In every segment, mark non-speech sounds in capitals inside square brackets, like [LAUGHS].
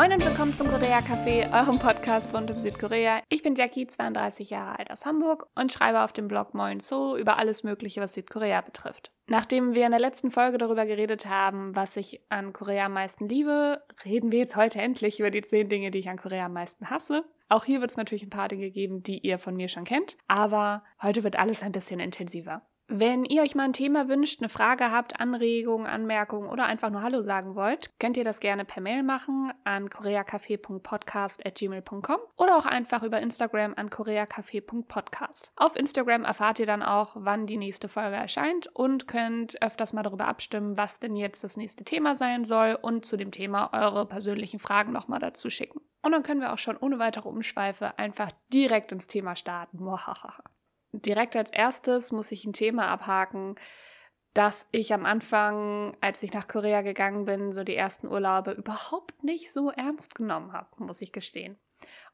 Moin und willkommen zum Korea Café, eurem Podcast rund um Südkorea. Ich bin Jackie, 32 Jahre alt aus Hamburg und schreibe auf dem Blog Moin So über alles Mögliche, was Südkorea betrifft. Nachdem wir in der letzten Folge darüber geredet haben, was ich an Korea am meisten liebe, reden wir jetzt heute endlich über die 10 Dinge, die ich an Korea am meisten hasse. Auch hier wird es natürlich ein paar Dinge geben, die ihr von mir schon kennt, aber heute wird alles ein bisschen intensiver. Wenn ihr euch mal ein Thema wünscht, eine Frage habt, Anregungen, Anmerkungen oder einfach nur Hallo sagen wollt, könnt ihr das gerne per Mail machen an koreacafé.podcast.gmail.com oder auch einfach über Instagram an koreacafé.podcast. Auf Instagram erfahrt ihr dann auch, wann die nächste Folge erscheint und könnt öfters mal darüber abstimmen, was denn jetzt das nächste Thema sein soll und zu dem Thema eure persönlichen Fragen nochmal dazu schicken. Und dann können wir auch schon ohne weitere Umschweife einfach direkt ins Thema starten. Direkt als erstes muss ich ein Thema abhaken, dass ich am Anfang, als ich nach Korea gegangen bin, so die ersten Urlaube überhaupt nicht so ernst genommen habe, muss ich gestehen.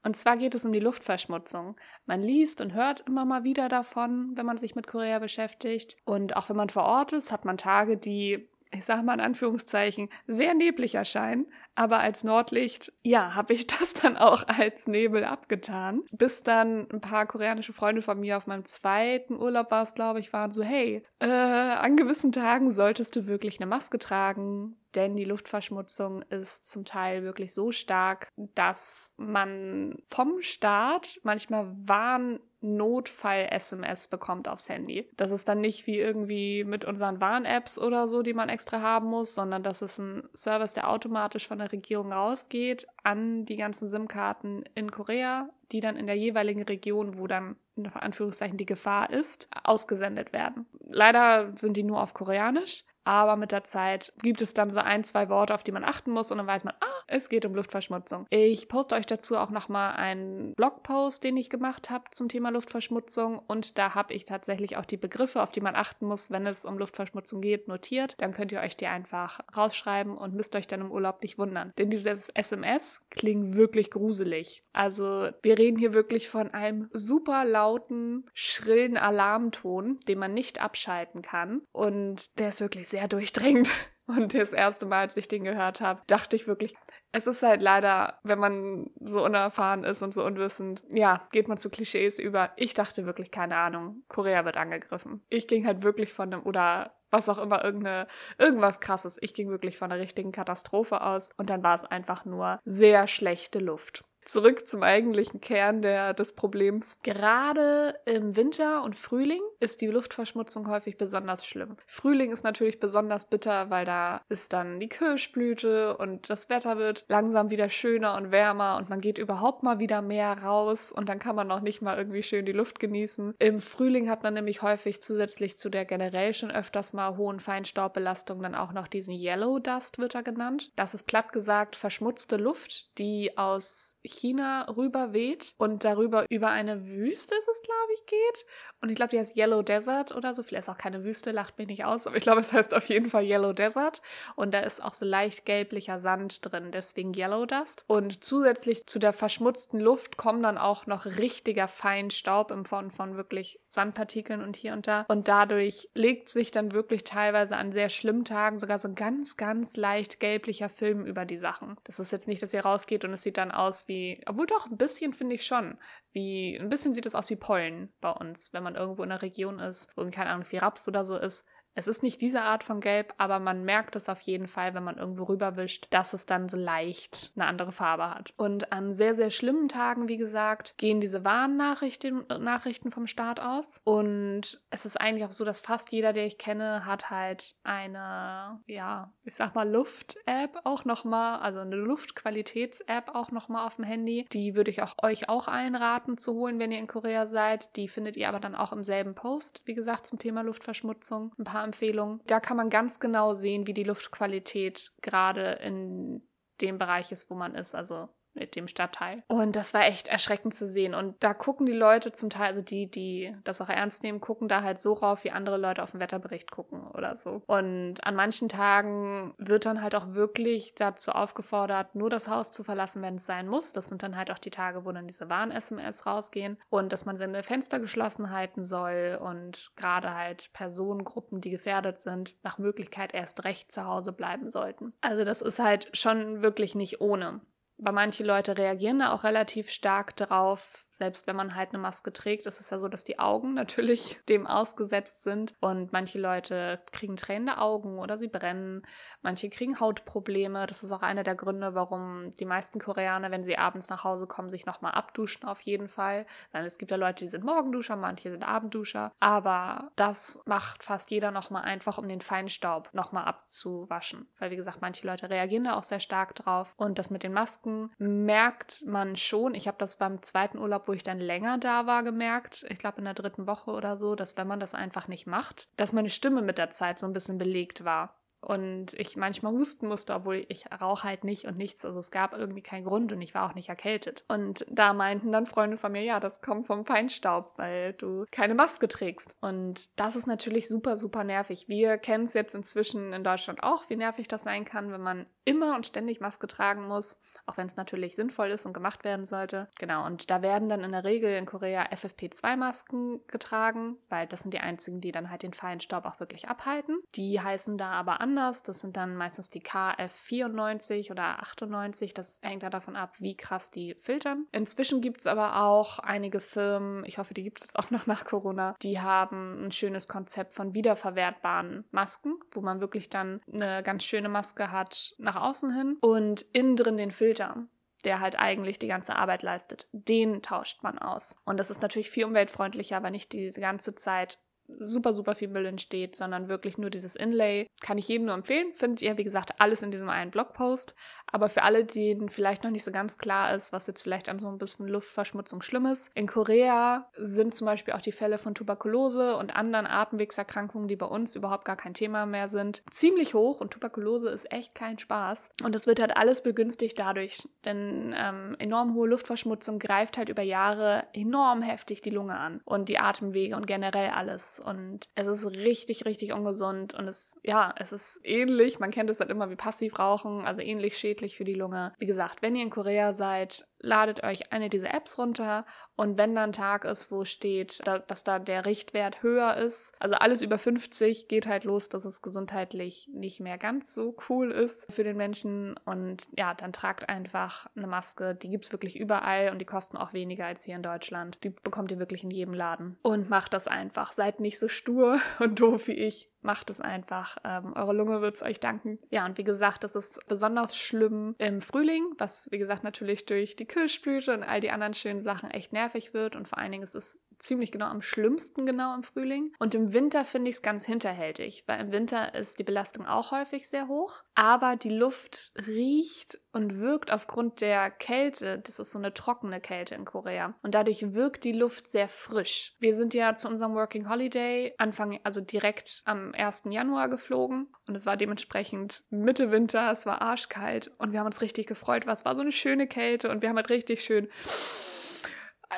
Und zwar geht es um die Luftverschmutzung. Man liest und hört immer mal wieder davon, wenn man sich mit Korea beschäftigt. Und auch wenn man vor Ort ist, hat man Tage, die ich sage mal in Anführungszeichen, sehr neblig erscheinen. Aber als Nordlicht, ja, habe ich [LAUGHS] das dann auch als Nebel abgetan. Bis dann ein paar koreanische Freunde von mir auf meinem zweiten Urlaub war es, glaube ich, waren so, hey, äh, an gewissen Tagen solltest du wirklich eine Maske tragen, denn die Luftverschmutzung ist zum Teil wirklich so stark, dass man vom Start manchmal Warn Notfall-SMS bekommt aufs Handy. Das ist dann nicht wie irgendwie mit unseren Warn-Apps oder so, die man extra haben muss, sondern das ist ein Service, der automatisch von der Regierung rausgeht an die ganzen SIM-Karten in Korea, die dann in der jeweiligen Region, wo dann in Anführungszeichen die Gefahr ist, ausgesendet werden. Leider sind die nur auf Koreanisch, aber mit der Zeit gibt es dann so ein, zwei Worte, auf die man achten muss und dann weiß man, ah, es geht um Luftverschmutzung. Ich poste euch dazu auch nochmal einen Blogpost, den ich gemacht habe zum Thema Luftverschmutzung und da habe ich tatsächlich auch die Begriffe, auf die man achten muss, wenn es um Luftverschmutzung geht, notiert. Dann könnt ihr euch die einfach rausschreiben und müsst euch dann im Urlaub nicht wundern. Denn dieses SMS klingt wirklich gruselig. Also wir reden hier wirklich von einem super lauten, schrillen Alarmton, den man nicht abschalten kann und der ist wirklich sehr sehr durchdringend. [LAUGHS] Und das erste Mal, als ich den gehört habe, dachte ich wirklich, es ist halt leider, wenn man so unerfahren ist und so unwissend, ja, geht man zu Klischees über. Ich dachte wirklich, keine Ahnung, Korea wird angegriffen. Ich ging halt wirklich von einem, oder was auch immer, irgendeine, irgendwas krasses. Ich ging wirklich von einer richtigen Katastrophe aus und dann war es einfach nur sehr schlechte Luft zurück zum eigentlichen Kern der, des Problems. Gerade im Winter und Frühling ist die Luftverschmutzung häufig besonders schlimm. Frühling ist natürlich besonders bitter, weil da ist dann die Kirschblüte und das Wetter wird langsam wieder schöner und wärmer und man geht überhaupt mal wieder mehr raus und dann kann man noch nicht mal irgendwie schön die Luft genießen. Im Frühling hat man nämlich häufig zusätzlich zu der generell schon öfters mal hohen Feinstaubbelastung dann auch noch diesen Yellow Dust wird er genannt. Das ist platt gesagt verschmutzte Luft, die aus China rüber weht und darüber über eine Wüste ist es, glaube ich, geht. Und ich glaube, die heißt Yellow Desert oder so. Vielleicht ist auch keine Wüste, lacht mich nicht aus, aber ich glaube, es heißt auf jeden Fall Yellow Desert. Und da ist auch so leicht gelblicher Sand drin, deswegen Yellow Dust. Und zusätzlich zu der verschmutzten Luft kommen dann auch noch richtiger Feinstaub im Form von wirklich Sandpartikeln und hier und da. Und dadurch legt sich dann wirklich teilweise an sehr schlimmen Tagen sogar so ganz, ganz leicht gelblicher Film über die Sachen. Das ist jetzt nicht, dass ihr rausgeht und es sieht dann aus wie, obwohl doch ein bisschen finde ich schon, wie, ein bisschen sieht es aus wie Pollen bei uns, wenn man irgendwo in einer Region ist, wo, keine Ahnung, viel Raps oder so ist, es ist nicht diese Art von Gelb, aber man merkt es auf jeden Fall, wenn man irgendwo rüberwischt, dass es dann so leicht eine andere Farbe hat. Und an sehr, sehr schlimmen Tagen, wie gesagt, gehen diese Warnnachrichten Nachrichten vom Staat aus. Und es ist eigentlich auch so, dass fast jeder, der ich kenne, hat halt eine, ja, ich sag mal, Luft-App auch nochmal, also eine Luftqualitäts-App auch nochmal auf dem Handy. Die würde ich auch euch auch einraten zu holen, wenn ihr in Korea seid. Die findet ihr aber dann auch im selben Post, wie gesagt, zum Thema Luftverschmutzung. Ein paar Empfehlung. Da kann man ganz genau sehen, wie die Luftqualität gerade in dem Bereich ist, wo man ist. Also mit dem Stadtteil. Und das war echt erschreckend zu sehen. Und da gucken die Leute zum Teil, also die, die das auch ernst nehmen, gucken da halt so rauf, wie andere Leute auf den Wetterbericht gucken oder so. Und an manchen Tagen wird dann halt auch wirklich dazu aufgefordert, nur das Haus zu verlassen, wenn es sein muss. Das sind dann halt auch die Tage, wo dann diese Warn-SMS rausgehen und dass man seine Fenster geschlossen halten soll und gerade halt Personengruppen, die gefährdet sind, nach Möglichkeit erst recht zu Hause bleiben sollten. Also das ist halt schon wirklich nicht ohne. Aber manche Leute reagieren da auch relativ stark drauf. Selbst wenn man halt eine Maske trägt, ist es ja so, dass die Augen [LAUGHS] natürlich dem ausgesetzt sind. Und manche Leute kriegen tränende Augen oder sie brennen. Manche kriegen Hautprobleme. Das ist auch einer der Gründe, warum die meisten Koreaner, wenn sie abends nach Hause kommen, sich nochmal abduschen auf jeden Fall. Weil es gibt ja Leute, die sind Morgenduscher, manche sind Abendduscher. Aber das macht fast jeder nochmal einfach, um den Feinstaub nochmal abzuwaschen. Weil, wie gesagt, manche Leute reagieren da auch sehr stark drauf. Und das mit den Masken merkt man schon. Ich habe das beim zweiten Urlaub, wo ich dann länger da war, gemerkt. Ich glaube in der dritten Woche oder so, dass wenn man das einfach nicht macht, dass meine Stimme mit der Zeit so ein bisschen belegt war und ich manchmal husten musste, obwohl ich rauche halt nicht und nichts. Also es gab irgendwie keinen Grund und ich war auch nicht erkältet. Und da meinten dann Freunde von mir, ja, das kommt vom Feinstaub, weil du keine Maske trägst. Und das ist natürlich super, super nervig. Wir kennen es jetzt inzwischen in Deutschland auch, wie nervig das sein kann, wenn man immer und ständig Maske tragen muss, auch wenn es natürlich sinnvoll ist und gemacht werden sollte. Genau, und da werden dann in der Regel in Korea FFP2-Masken getragen, weil das sind die einzigen, die dann halt den Feinstaub auch wirklich abhalten. Die heißen da aber anders anders. Das sind dann meistens die KF94 oder 98. Das hängt da davon ab, wie krass die filtern. Inzwischen gibt es aber auch einige Firmen, ich hoffe, die gibt es auch noch nach Corona, die haben ein schönes Konzept von wiederverwertbaren Masken, wo man wirklich dann eine ganz schöne Maske hat nach außen hin und innen drin den Filter der halt eigentlich die ganze Arbeit leistet. Den tauscht man aus. Und das ist natürlich viel umweltfreundlicher, aber nicht die ganze Zeit super, super viel Müll entsteht, sondern wirklich nur dieses Inlay. Kann ich jedem nur empfehlen. Findet ihr, wie gesagt, alles in diesem einen Blogpost. Aber für alle, denen vielleicht noch nicht so ganz klar ist, was jetzt vielleicht an so ein bisschen Luftverschmutzung schlimm ist, in Korea sind zum Beispiel auch die Fälle von Tuberkulose und anderen Atemwegserkrankungen, die bei uns überhaupt gar kein Thema mehr sind, ziemlich hoch. Und Tuberkulose ist echt kein Spaß. Und das wird halt alles begünstigt dadurch, denn ähm, enorm hohe Luftverschmutzung greift halt über Jahre enorm heftig die Lunge an und die Atemwege und generell alles. Und es ist richtig, richtig ungesund und es, ja, es ist ähnlich. Man kennt es halt immer wie Passivrauchen, also ähnlich schädlich schädlich für die Lunge. Wie gesagt, wenn ihr in Korea seid, ladet euch eine dieser Apps runter und wenn dann ein Tag ist, wo steht, dass da der Richtwert höher ist, also alles über 50 geht halt los, dass es gesundheitlich nicht mehr ganz so cool ist für den Menschen und ja, dann tragt einfach eine Maske, die gibt es wirklich überall und die kosten auch weniger als hier in Deutschland. Die bekommt ihr wirklich in jedem Laden und macht das einfach. Seid nicht so stur [LAUGHS] und doof wie ich macht es einfach. Ähm, eure Lunge wird es euch danken. Ja, und wie gesagt, das ist besonders schlimm im Frühling, was wie gesagt natürlich durch die Kirschblüte und all die anderen schönen Sachen echt nervig wird. Und vor allen Dingen ist es ziemlich genau am schlimmsten genau im Frühling. Und im Winter finde ich es ganz hinterhältig, weil im Winter ist die Belastung auch häufig sehr hoch. Aber die Luft riecht und wirkt aufgrund der Kälte, das ist so eine trockene Kälte in Korea. Und dadurch wirkt die Luft sehr frisch. Wir sind ja zu unserem Working Holiday Anfang, also direkt am 1. Januar geflogen. Und es war dementsprechend Mitte Winter, es war arschkalt. Und wir haben uns richtig gefreut, es war so eine schöne Kälte und wir haben halt richtig schön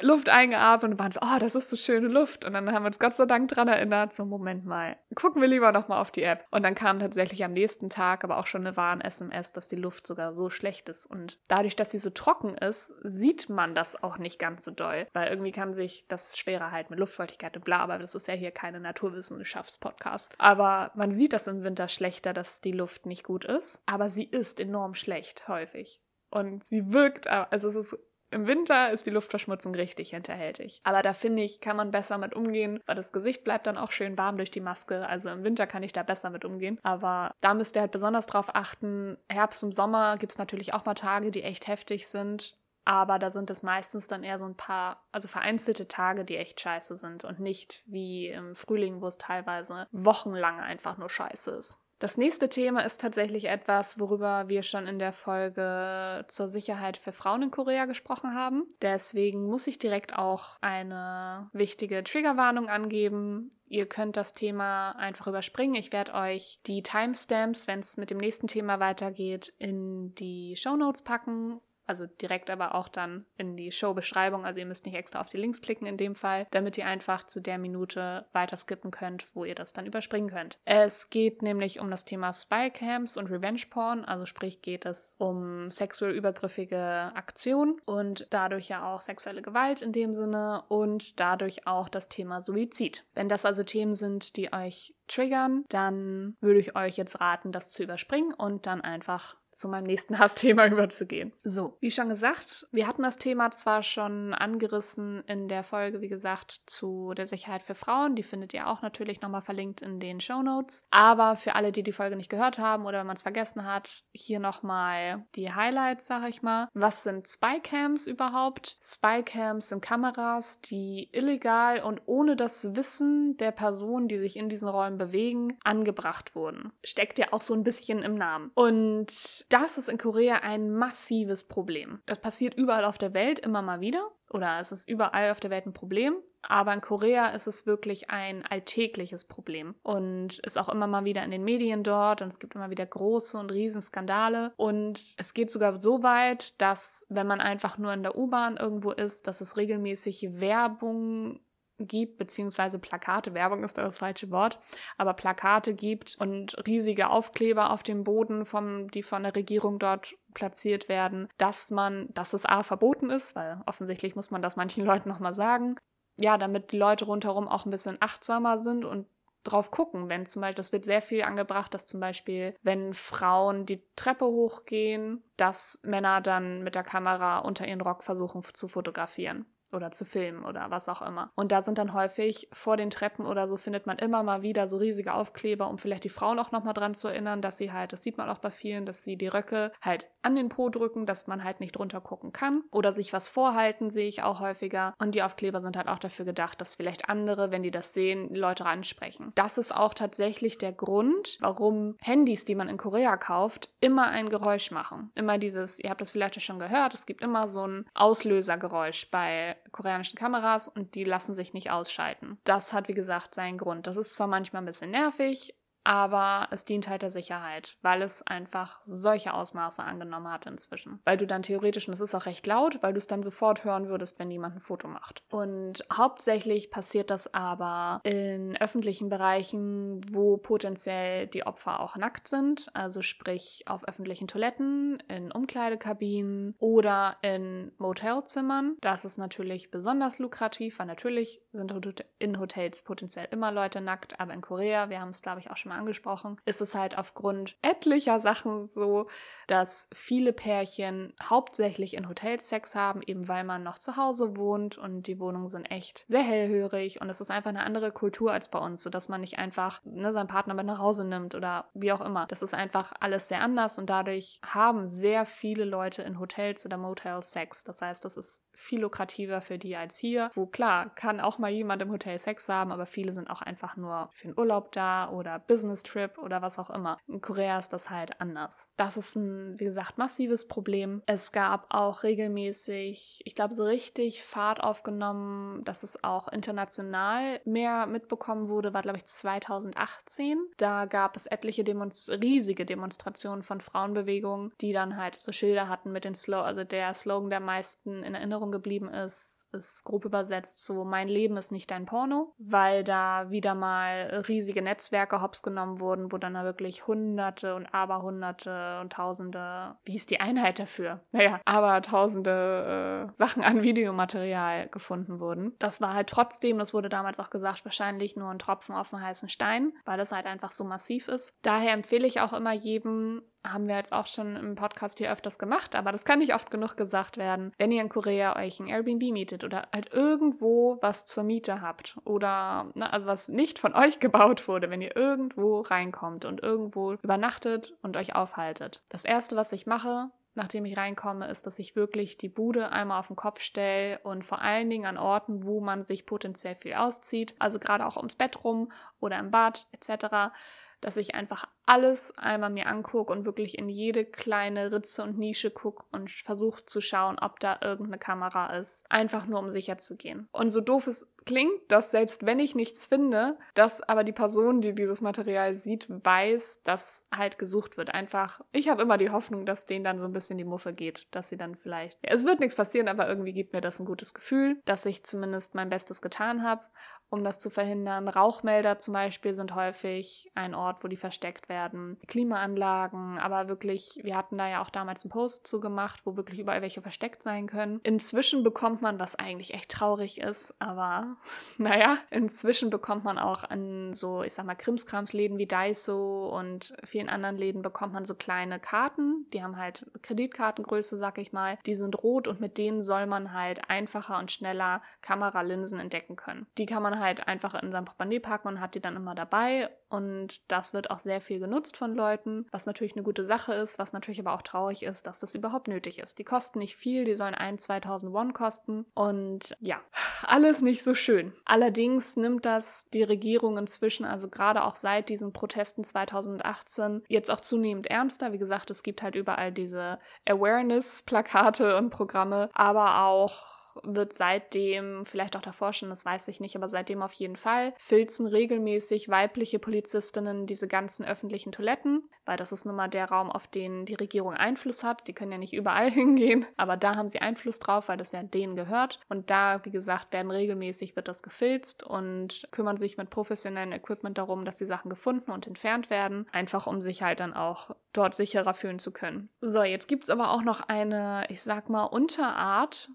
Luft eingeatmet und waren so, oh, das ist so schöne Luft. Und dann haben wir uns Gott sei Dank dran erinnert, so, Moment mal, gucken wir lieber nochmal auf die App. Und dann kam tatsächlich am nächsten Tag aber auch schon eine Warn-SMS, dass die Luft sogar so schlecht ist. Und dadurch, dass sie so trocken ist, sieht man das auch nicht ganz so doll. Weil irgendwie kann sich das schwerer halten mit Luftfeuchtigkeit und bla, aber das ist ja hier keine Naturwissenschaftspodcast. Aber man sieht das im Winter schlechter, dass die Luft nicht gut ist. Aber sie ist enorm schlecht, häufig. Und sie wirkt, also es ist im Winter ist die Luftverschmutzung richtig hinterhältig. Aber da finde ich, kann man besser mit umgehen, weil das Gesicht bleibt dann auch schön warm durch die Maske. Also im Winter kann ich da besser mit umgehen. Aber da müsst ihr halt besonders drauf achten. Herbst und Sommer gibt es natürlich auch mal Tage, die echt heftig sind. Aber da sind es meistens dann eher so ein paar, also vereinzelte Tage, die echt scheiße sind und nicht wie im Frühling, wo es teilweise wochenlang einfach nur scheiße ist. Das nächste Thema ist tatsächlich etwas, worüber wir schon in der Folge zur Sicherheit für Frauen in Korea gesprochen haben. Deswegen muss ich direkt auch eine wichtige Triggerwarnung angeben. Ihr könnt das Thema einfach überspringen. Ich werde euch die Timestamps, wenn es mit dem nächsten Thema weitergeht, in die Show Notes packen also direkt aber auch dann in die Showbeschreibung. Also ihr müsst nicht extra auf die Links klicken in dem Fall, damit ihr einfach zu der Minute weiter skippen könnt, wo ihr das dann überspringen könnt. Es geht nämlich um das Thema Spycams und Revenge Porn, also sprich geht es um sexuell übergriffige Aktionen und dadurch ja auch sexuelle Gewalt in dem Sinne und dadurch auch das Thema Suizid. Wenn das also Themen sind, die euch triggern, dann würde ich euch jetzt raten, das zu überspringen und dann einfach zu meinem nächsten [LAUGHS] Hassthema überzugehen. So, wie schon gesagt, wir hatten das Thema zwar schon angerissen in der Folge, wie gesagt, zu der Sicherheit für Frauen. Die findet ihr auch natürlich nochmal verlinkt in den Show Notes. Aber für alle, die die Folge nicht gehört haben oder wenn man es vergessen hat, hier nochmal die Highlights, sag ich mal. Was sind Spycams überhaupt? Spycams sind Kameras, die illegal und ohne das Wissen der Personen, die sich in diesen Räumen bewegen, angebracht wurden. Steckt ja auch so ein bisschen im Namen. Und das ist in Korea ein massives Problem. Das passiert überall auf der Welt immer mal wieder. Oder es ist überall auf der Welt ein Problem. Aber in Korea ist es wirklich ein alltägliches Problem und ist auch immer mal wieder in den Medien dort und es gibt immer wieder große und riesen Skandale und es geht sogar so weit, dass wenn man einfach nur in der U-Bahn irgendwo ist, dass es regelmäßig Werbung gibt, beziehungsweise Plakate, Werbung ist da das falsche Wort, aber Plakate gibt und riesige Aufkleber auf dem Boden, vom, die von der Regierung dort platziert werden, dass man, dass es A verboten ist, weil offensichtlich muss man das manchen [LAUGHS] Leuten nochmal sagen. Ja, damit die Leute rundherum auch ein bisschen achtsamer sind und drauf gucken. Wenn zum Beispiel, das wird sehr viel angebracht, dass zum Beispiel, wenn Frauen die Treppe hochgehen, dass Männer dann mit der Kamera unter ihren Rock versuchen zu fotografieren oder zu filmen oder was auch immer. Und da sind dann häufig vor den Treppen oder so findet man immer mal wieder so riesige Aufkleber, um vielleicht die Frauen auch nochmal dran zu erinnern, dass sie halt, das sieht man auch bei vielen, dass sie die Röcke halt an den Po drücken, dass man halt nicht drunter gucken kann oder sich was vorhalten, sehe ich auch häufiger. Und die Aufkleber sind halt auch dafür gedacht, dass vielleicht andere, wenn die das sehen, Leute ansprechen. Das ist auch tatsächlich der Grund, warum Handys, die man in Korea kauft, immer ein Geräusch machen. Immer dieses, ihr habt das vielleicht schon gehört, es gibt immer so ein Auslösergeräusch bei koreanischen Kameras und die lassen sich nicht ausschalten. Das hat, wie gesagt, seinen Grund. Das ist zwar manchmal ein bisschen nervig, aber es dient halt der Sicherheit, weil es einfach solche Ausmaße angenommen hat inzwischen. Weil du dann theoretisch, und es ist auch recht laut, weil du es dann sofort hören würdest, wenn jemand ein Foto macht. Und hauptsächlich passiert das aber in öffentlichen Bereichen, wo potenziell die Opfer auch nackt sind, also sprich auf öffentlichen Toiletten, in Umkleidekabinen oder in Motelzimmern. Das ist natürlich besonders lukrativ, weil natürlich sind in Hotels potenziell immer Leute nackt, aber in Korea, wir haben es glaube ich auch schon mal angesprochen, ist es halt aufgrund etlicher Sachen so, dass viele Pärchen hauptsächlich in Hotels Sex haben, eben weil man noch zu Hause wohnt und die Wohnungen sind echt sehr hellhörig und es ist einfach eine andere Kultur als bei uns, sodass man nicht einfach ne, seinen Partner mit nach Hause nimmt oder wie auch immer. Das ist einfach alles sehr anders und dadurch haben sehr viele Leute in Hotels oder Motels Sex. Das heißt, das ist viel lukrativer für die als hier, wo klar, kann auch mal jemand im Hotel Sex haben, aber viele sind auch einfach nur für den Urlaub da oder Business Trip oder was auch immer. In Korea ist das halt anders. Das ist ein, wie gesagt, massives Problem. Es gab auch regelmäßig, ich glaube, so richtig Fahrt aufgenommen, dass es auch international mehr mitbekommen wurde, war, glaube ich, 2018. Da gab es etliche Demonst riesige Demonstrationen von Frauenbewegungen, die dann halt so Schilder hatten mit den Slow, also der Slogan der meisten in Erinnerung Erinnerung geblieben ist, ist grob übersetzt so, mein Leben ist nicht dein Porno, weil da wieder mal riesige Netzwerke hops genommen wurden, wo dann da wirklich hunderte und aberhunderte und tausende, wie ist die Einheit dafür? Naja, aber tausende äh, Sachen an Videomaterial gefunden wurden. Das war halt trotzdem, das wurde damals auch gesagt, wahrscheinlich nur ein Tropfen auf den heißen Stein, weil das halt einfach so massiv ist. Daher empfehle ich auch immer jedem, haben wir jetzt auch schon im Podcast hier öfters gemacht, aber das kann nicht oft genug gesagt werden. Wenn ihr in Korea euch ein Airbnb mietet oder halt irgendwo was zur Miete habt oder na, also was nicht von euch gebaut wurde, wenn ihr irgendwo reinkommt und irgendwo übernachtet und euch aufhaltet. Das erste, was ich mache, nachdem ich reinkomme, ist, dass ich wirklich die Bude einmal auf den Kopf stelle und vor allen Dingen an Orten, wo man sich potenziell viel auszieht, also gerade auch ums Bett rum oder im Bad etc., dass ich einfach alles einmal mir angucke und wirklich in jede kleine Ritze und Nische gucke und versuche zu schauen, ob da irgendeine Kamera ist. Einfach nur, um sicher zu gehen. Und so doof es klingt, dass selbst wenn ich nichts finde, dass aber die Person, die dieses Material sieht, weiß, dass halt gesucht wird. Einfach, ich habe immer die Hoffnung, dass denen dann so ein bisschen die Muffe geht, dass sie dann vielleicht, ja, es wird nichts passieren, aber irgendwie gibt mir das ein gutes Gefühl, dass ich zumindest mein Bestes getan habe, um das zu verhindern. Rauchmelder zum Beispiel sind häufig ein Ort, wo die versteckt werden Klimaanlagen, aber wirklich, wir hatten da ja auch damals einen Post zu gemacht, wo wirklich überall welche versteckt sein können. Inzwischen bekommt man, was eigentlich echt traurig ist, aber [LAUGHS] naja, inzwischen bekommt man auch an so, ich sag mal, Krimskramsläden wie Daiso und vielen anderen Läden bekommt man so kleine Karten, die haben halt Kreditkartengröße, sag ich mal, die sind rot und mit denen soll man halt einfacher und schneller Kameralinsen entdecken können. Die kann man halt einfach in seinem Portemonnaie packen und hat die dann immer dabei und das wird auch sehr viel genutzt von Leuten, was natürlich eine gute Sache ist, was natürlich aber auch traurig ist, dass das überhaupt nötig ist. Die kosten nicht viel, die sollen 1, 2000 Won kosten und ja, alles nicht so schön. Allerdings nimmt das die Regierung inzwischen, also gerade auch seit diesen Protesten 2018, jetzt auch zunehmend ernster. Wie gesagt, es gibt halt überall diese Awareness-Plakate und Programme, aber auch wird seitdem, vielleicht auch davor schon, das weiß ich nicht, aber seitdem auf jeden Fall, filzen regelmäßig weibliche Polizistinnen diese ganzen öffentlichen Toiletten, weil das ist nun mal der Raum, auf den die Regierung Einfluss hat. Die können ja nicht überall [LAUGHS] hingehen, aber da haben sie Einfluss drauf, weil das ja denen gehört. Und da, wie gesagt, werden regelmäßig, wird das gefilzt und kümmern sich mit professionellem Equipment darum, dass die Sachen gefunden und entfernt werden, einfach um sich halt dann auch dort sicherer fühlen zu können. So, jetzt gibt es aber auch noch eine, ich sag mal, Unterart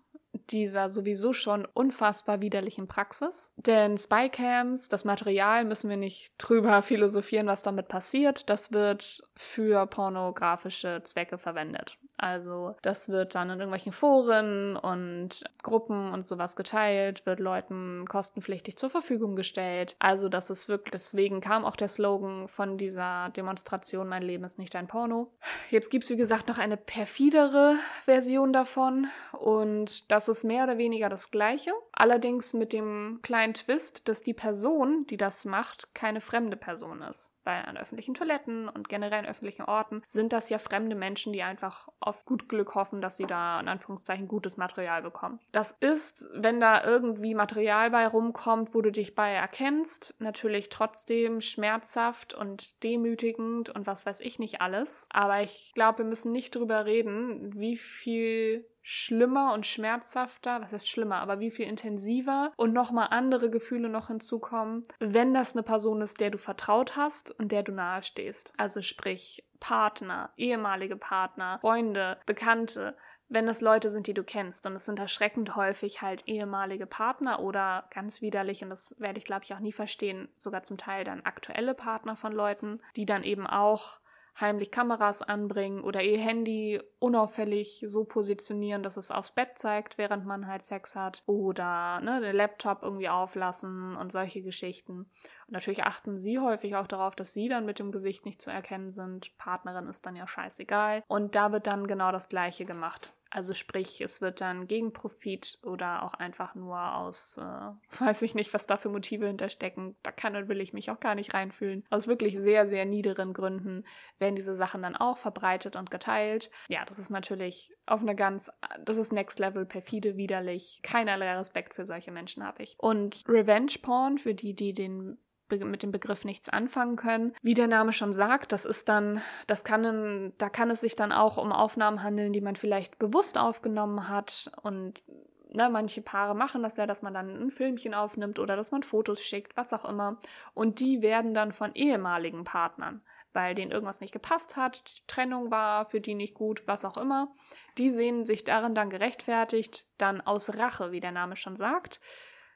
dieser sowieso schon unfassbar widerlichen Praxis. Denn Spycams, das Material, müssen wir nicht drüber philosophieren, was damit passiert. Das wird für pornografische Zwecke verwendet. Also das wird dann in irgendwelchen Foren und Gruppen und sowas geteilt, wird Leuten kostenpflichtig zur Verfügung gestellt. Also das ist wirklich, deswegen kam auch der Slogan von dieser Demonstration, mein Leben ist nicht ein Porno. Jetzt gibt es, wie gesagt, noch eine perfidere Version davon und das ist mehr oder weniger das gleiche. Allerdings mit dem kleinen Twist, dass die Person, die das macht, keine fremde Person ist. Weil an öffentlichen Toiletten und generell an öffentlichen Orten sind das ja fremde Menschen, die einfach auf gut Glück hoffen, dass sie da in Anführungszeichen gutes Material bekommen. Das ist, wenn da irgendwie Material bei rumkommt, wo du dich bei erkennst, natürlich trotzdem schmerzhaft und demütigend und was weiß ich nicht alles. Aber ich glaube, wir müssen nicht drüber reden, wie viel schlimmer und schmerzhafter, was heißt schlimmer, aber wie viel intensiver und nochmal andere Gefühle noch hinzukommen, wenn das eine Person ist, der du vertraut hast und der du nahe stehst. Also sprich Partner, ehemalige Partner, Freunde, Bekannte, wenn es Leute sind, die du kennst. Und es sind erschreckend häufig halt ehemalige Partner oder ganz widerlich, und das werde ich, glaube ich, auch nie verstehen, sogar zum Teil dann aktuelle Partner von Leuten, die dann eben auch heimlich Kameras anbringen oder ihr Handy unauffällig so positionieren, dass es aufs Bett zeigt, während man halt Sex hat. Oder ne, den Laptop irgendwie auflassen und solche Geschichten. Und natürlich achten sie häufig auch darauf, dass sie dann mit dem Gesicht nicht zu erkennen sind. Partnerin ist dann ja scheißegal. Und da wird dann genau das Gleiche gemacht. Also sprich, es wird dann gegen Profit oder auch einfach nur aus, äh, [LAUGHS] weiß ich nicht, was da für Motive hinterstecken. Da kann und will ich mich auch gar nicht reinfühlen. Aus wirklich sehr, sehr niederen Gründen werden diese Sachen dann auch verbreitet und geteilt. Ja, das ist natürlich auf eine ganz, das ist Next Level perfide, widerlich. Keinerlei Respekt für solche Menschen habe ich. Und Revenge Porn, für die, die den mit dem Begriff nichts anfangen können. Wie der Name schon sagt, das ist dann, das kann, da kann es sich dann auch um Aufnahmen handeln, die man vielleicht bewusst aufgenommen hat und Ne, manche Paare machen das ja, dass man dann ein Filmchen aufnimmt oder dass man Fotos schickt, was auch immer. Und die werden dann von ehemaligen Partnern, weil denen irgendwas nicht gepasst hat, Trennung war für die nicht gut, was auch immer. Die sehen sich darin dann gerechtfertigt, dann aus Rache, wie der Name schon sagt,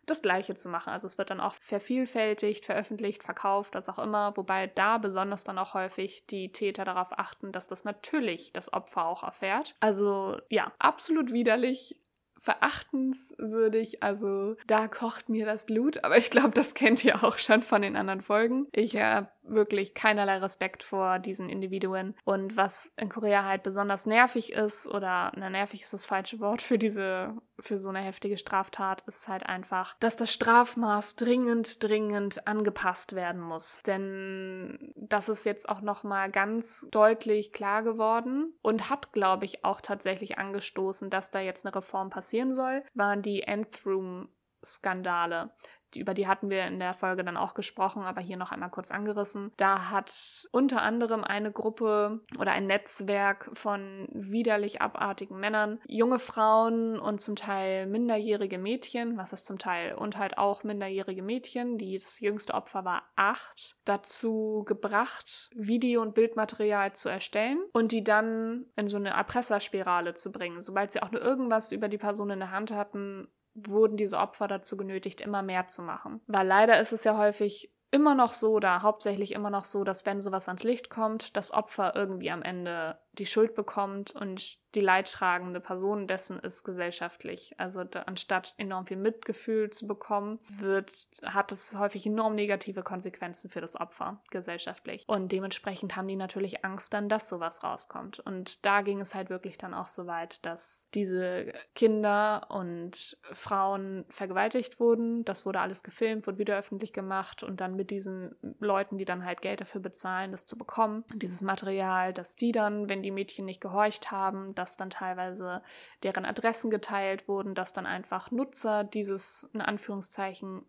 das Gleiche zu machen. Also es wird dann auch vervielfältigt, veröffentlicht, verkauft, was auch immer, wobei da besonders dann auch häufig die Täter darauf achten, dass das natürlich das Opfer auch erfährt. Also ja, absolut widerlich, verachtenswürdig. Also da kocht mir das Blut, aber ich glaube, das kennt ihr auch schon von den anderen Folgen. Ich habe wirklich keinerlei Respekt vor diesen Individuen. Und was in Korea halt besonders nervig ist, oder na, nervig ist das falsche Wort für diese, für so eine heftige Straftat, ist halt einfach, dass das Strafmaß dringend, dringend angepasst werden muss. Denn das ist jetzt auch nochmal ganz deutlich klar geworden und hat, glaube ich, auch tatsächlich angestoßen, dass da jetzt eine Reform passieren soll, waren die Nth Room Skandale. Über die hatten wir in der Folge dann auch gesprochen, aber hier noch einmal kurz angerissen. Da hat unter anderem eine Gruppe oder ein Netzwerk von widerlich abartigen Männern junge Frauen und zum Teil minderjährige Mädchen, was ist zum Teil, und halt auch minderjährige Mädchen, die das jüngste Opfer war acht, dazu gebracht, Video- und Bildmaterial zu erstellen und die dann in so eine Erpresserspirale zu bringen. Sobald sie auch nur irgendwas über die Person in der Hand hatten, wurden diese Opfer dazu genötigt, immer mehr zu machen. Weil leider ist es ja häufig immer noch so oder hauptsächlich immer noch so, dass wenn sowas ans Licht kommt, das Opfer irgendwie am Ende die Schuld bekommt und die leidtragende Person dessen ist gesellschaftlich. Also da, anstatt enorm viel Mitgefühl zu bekommen, wird, hat es häufig enorm negative Konsequenzen für das Opfer gesellschaftlich. Und dementsprechend haben die natürlich Angst dann, dass sowas rauskommt. Und da ging es halt wirklich dann auch so weit, dass diese Kinder und Frauen vergewaltigt wurden. Das wurde alles gefilmt, wurde wieder öffentlich gemacht und dann mit diesen Leuten, die dann halt Geld dafür bezahlen, das zu bekommen, dieses Material, dass die dann, wenn die die Mädchen nicht gehorcht haben, dass dann teilweise deren Adressen geteilt wurden, dass dann einfach Nutzer dieses in Anführungszeichen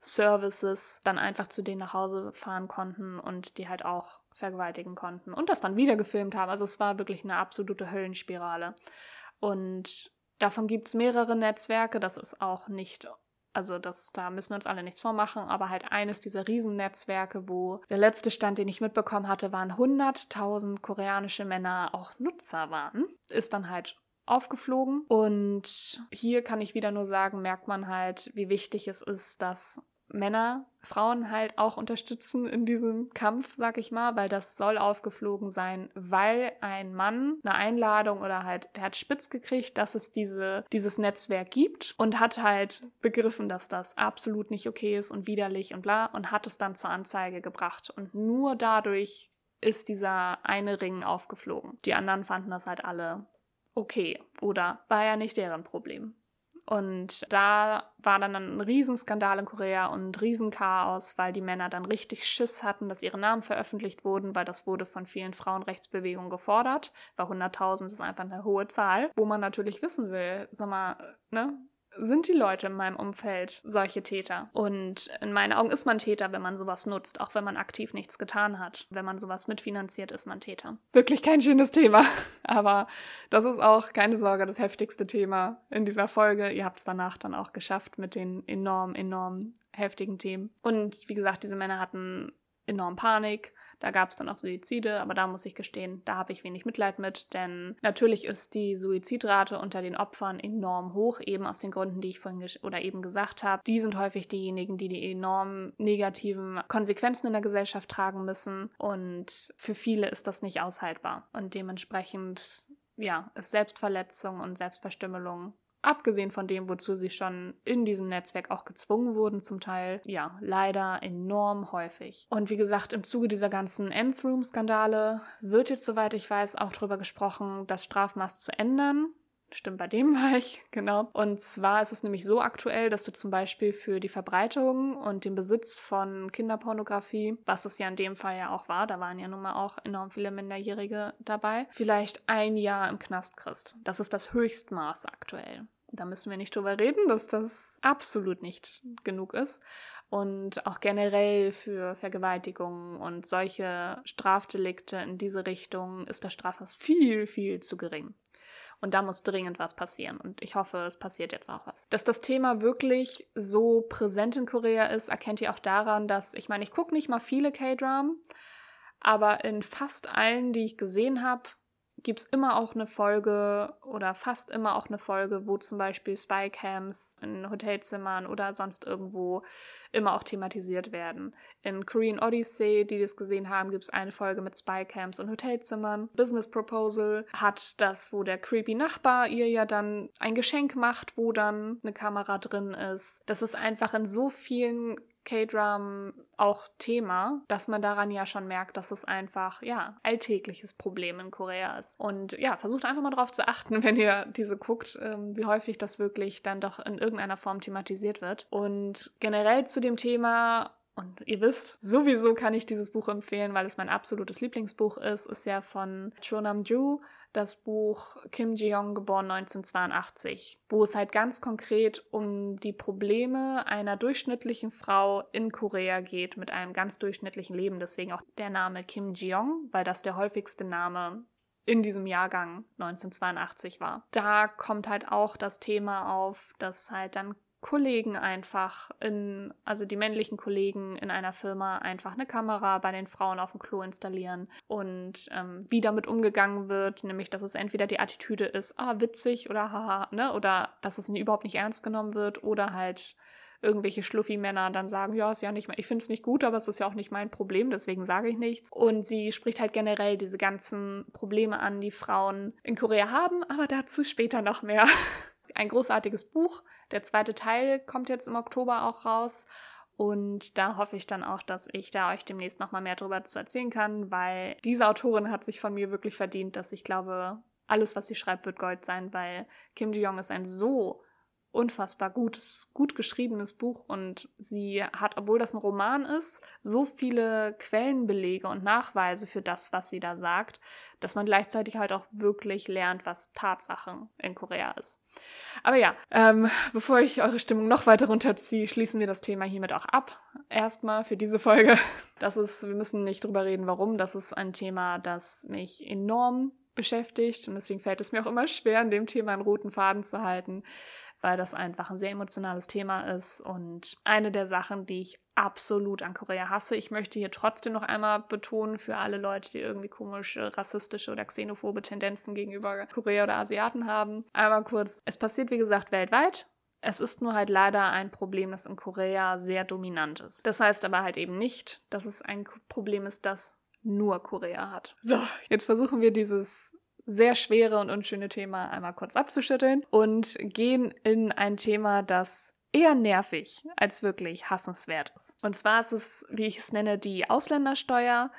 Services dann einfach zu denen nach Hause fahren konnten und die halt auch vergewaltigen konnten und das dann wieder gefilmt haben. Also es war wirklich eine absolute Höllenspirale. Und davon gibt es mehrere Netzwerke. Das ist auch nicht also das, da müssen wir uns alle nichts vormachen, aber halt eines dieser Riesennetzwerke, wo der letzte Stand, den ich mitbekommen hatte, waren 100.000 koreanische Männer auch Nutzer waren, ist dann halt aufgeflogen. Und hier kann ich wieder nur sagen, merkt man halt, wie wichtig es ist, dass Männer Frauen halt auch unterstützen in diesem Kampf, sag ich mal, weil das soll aufgeflogen sein, weil ein Mann eine Einladung oder halt, der hat spitz gekriegt, dass es diese, dieses Netzwerk gibt und hat halt begriffen, dass das absolut nicht okay ist und widerlich und bla und hat es dann zur Anzeige gebracht. Und nur dadurch ist dieser eine Ring aufgeflogen. Die anderen fanden das halt alle okay oder war ja nicht deren Problem. Und da war dann ein Riesenskandal in Korea und ein Riesenchaos, weil die Männer dann richtig Schiss hatten, dass ihre Namen veröffentlicht wurden, weil das wurde von vielen Frauenrechtsbewegungen gefordert, weil 100.000 ist einfach eine hohe Zahl, wo man natürlich wissen will, sag mal, ne, sind die Leute in meinem Umfeld solche Täter. Und in meinen Augen ist man Täter, wenn man sowas nutzt, auch wenn man aktiv nichts getan hat. Wenn man sowas mitfinanziert, ist man Täter. Wirklich kein schönes Thema. [LAUGHS] Aber das ist auch, keine Sorge, das heftigste Thema in dieser Folge. Ihr habt es danach dann auch geschafft mit den enorm, enorm heftigen Themen. Und wie gesagt, diese Männer hatten enorm Panik da gab es dann auch Suizide, aber da muss ich gestehen, da habe ich wenig Mitleid mit, denn natürlich ist die Suizidrate unter den Opfern enorm hoch, eben aus den Gründen, die ich vorhin oder eben gesagt habe. Die sind häufig diejenigen, die die enorm negativen Konsequenzen in der Gesellschaft tragen müssen und für viele ist das nicht aushaltbar und dementsprechend ja, ist Selbstverletzung und Selbstverstümmelung abgesehen von dem, wozu sie schon in diesem Netzwerk auch gezwungen wurden, zum Teil, ja, leider enorm häufig. Und wie gesagt, im Zuge dieser ganzen Nthroom-Skandale wird jetzt, soweit ich weiß, auch darüber gesprochen, das Strafmaß zu ändern. Stimmt, bei dem [LAUGHS] war ich, genau. Und zwar ist es nämlich so aktuell, dass du zum Beispiel für die Verbreitung und den Besitz von Kinderpornografie, was es ja in dem Fall ja auch war, da waren ja nun mal auch enorm viele Minderjährige dabei, vielleicht ein Jahr im Knast kriegst. Das ist das Höchstmaß aktuell. Da müssen wir nicht drüber reden, dass das absolut nicht genug ist. Und auch generell für Vergewaltigungen und solche Strafdelikte in diese Richtung ist das Strafmaß viel, viel zu gering. Und da muss dringend was passieren. Und ich hoffe, es passiert jetzt auch was. Dass das Thema wirklich so präsent in Korea ist, erkennt ihr auch daran, dass, ich meine, ich gucke nicht mal viele K-Dramen, aber in fast allen, die ich gesehen habe, gibt es immer auch eine Folge oder fast immer auch eine Folge, wo zum Beispiel Spycams in Hotelzimmern oder sonst irgendwo immer auch thematisiert werden. In Korean Odyssey, die das gesehen haben, gibt es eine Folge mit Spycams und Hotelzimmern. Business Proposal hat das, wo der creepy Nachbar ihr ja dann ein Geschenk macht, wo dann eine Kamera drin ist. Das ist einfach in so vielen K-Drum auch Thema, dass man daran ja schon merkt, dass es einfach, ja, alltägliches Problem in Korea ist. Und ja, versucht einfach mal darauf zu achten, [LAUGHS] wenn ihr diese guckt, ähm, wie häufig das wirklich dann doch in irgendeiner Form thematisiert wird. Und generell zu dem Thema und ihr wisst, sowieso kann ich dieses Buch empfehlen, weil es mein absolutes Lieblingsbuch ist. Ist ja von Cho Nam-ju. Das Buch Kim Ji-young, geboren 1982, wo es halt ganz konkret um die Probleme einer durchschnittlichen Frau in Korea geht mit einem ganz durchschnittlichen Leben. Deswegen auch der Name Kim Ji-young, weil das der häufigste Name in diesem Jahrgang 1982 war. Da kommt halt auch das Thema auf, dass halt dann Kollegen einfach in, also die männlichen Kollegen in einer Firma einfach eine Kamera bei den Frauen auf dem Klo installieren und ähm, wie damit umgegangen wird, nämlich dass es entweder die Attitüde ist, ah, witzig oder haha, ne, oder dass es überhaupt nicht ernst genommen wird oder halt irgendwelche Schluffi-Männer dann sagen, ja, ist ja nicht, ich finde es nicht gut, aber es ist ja auch nicht mein Problem, deswegen sage ich nichts. Und sie spricht halt generell diese ganzen Probleme an, die Frauen in Korea haben, aber dazu später noch mehr. [LAUGHS] Ein großartiges Buch, der zweite Teil kommt jetzt im Oktober auch raus. Und da hoffe ich dann auch, dass ich da euch demnächst nochmal mehr darüber zu erzählen kann, weil diese Autorin hat sich von mir wirklich verdient, dass ich glaube, alles, was sie schreibt, wird Gold sein, weil Kim Ji-young ist ein so unfassbar gutes, gut geschriebenes Buch und sie hat, obwohl das ein Roman ist, so viele Quellenbelege und Nachweise für das, was sie da sagt, dass man gleichzeitig halt auch wirklich lernt, was Tatsachen in Korea ist. Aber ja, ähm, bevor ich eure Stimmung noch weiter runterziehe, schließen wir das Thema hiermit auch ab. Erstmal für diese Folge. [LAUGHS] Das ist, wir müssen nicht drüber reden, warum. Das ist ein Thema, das mich enorm beschäftigt und deswegen fällt es mir auch immer schwer, an dem Thema einen roten Faden zu halten weil das einfach ein sehr emotionales Thema ist und eine der Sachen, die ich absolut an Korea hasse. Ich möchte hier trotzdem noch einmal betonen für alle Leute, die irgendwie komische, rassistische oder xenophobe Tendenzen gegenüber Korea oder Asiaten haben. Einmal kurz, es passiert wie gesagt weltweit. Es ist nur halt leider ein Problem, das in Korea sehr dominant ist. Das heißt aber halt eben nicht, dass es ein Problem ist, das nur Korea hat. So, jetzt versuchen wir dieses sehr schwere und unschöne Thema einmal kurz abzuschütteln und gehen in ein Thema, das eher nervig als wirklich hassenswert ist. Und zwar ist es, wie ich es nenne, die Ausländersteuer.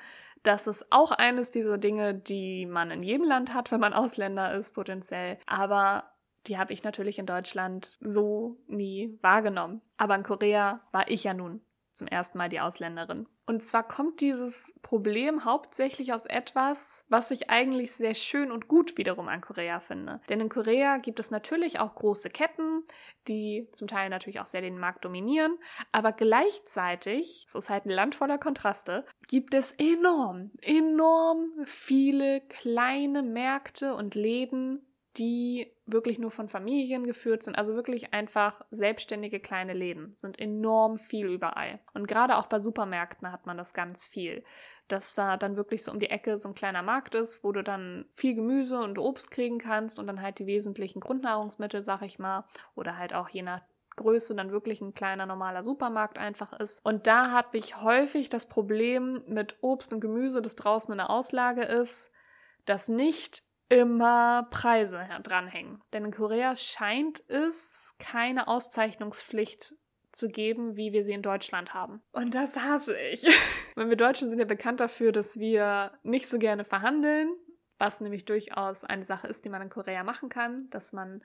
Das ist auch eines dieser Dinge, die man in jedem Land hat, wenn man [LAUGHS] Ausländer ist, potenziell. Aber die habe ich natürlich in Deutschland so nie wahrgenommen. Aber in Korea war ich ja nun zum ersten Mal die Ausländerin. Und zwar kommt dieses Problem hauptsächlich aus etwas, was ich eigentlich sehr schön und gut wiederum an Korea finde. Denn in Korea gibt es natürlich auch große Ketten, die zum Teil natürlich auch sehr den Markt dominieren, aber gleichzeitig, es ist halt ein Land voller Kontraste, gibt es enorm, enorm viele kleine Märkte und Läden, die wirklich nur von Familien geführt sind, also wirklich einfach selbstständige kleine Läden, sind enorm viel überall. Und gerade auch bei Supermärkten hat man das ganz viel, dass da dann wirklich so um die Ecke so ein kleiner Markt ist, wo du dann viel Gemüse und Obst kriegen kannst und dann halt die wesentlichen Grundnahrungsmittel, sag ich mal, oder halt auch je nach Größe dann wirklich ein kleiner normaler Supermarkt einfach ist. Und da habe ich häufig das Problem mit Obst und Gemüse, das draußen in der Auslage ist, dass nicht immer Preise dranhängen. Denn in Korea scheint es keine Auszeichnungspflicht zu geben, wie wir sie in Deutschland haben. Und das hasse ich. [LAUGHS] Weil wir Deutschen sind ja bekannt dafür, dass wir nicht so gerne verhandeln, was nämlich durchaus eine Sache ist, die man in Korea machen kann, dass man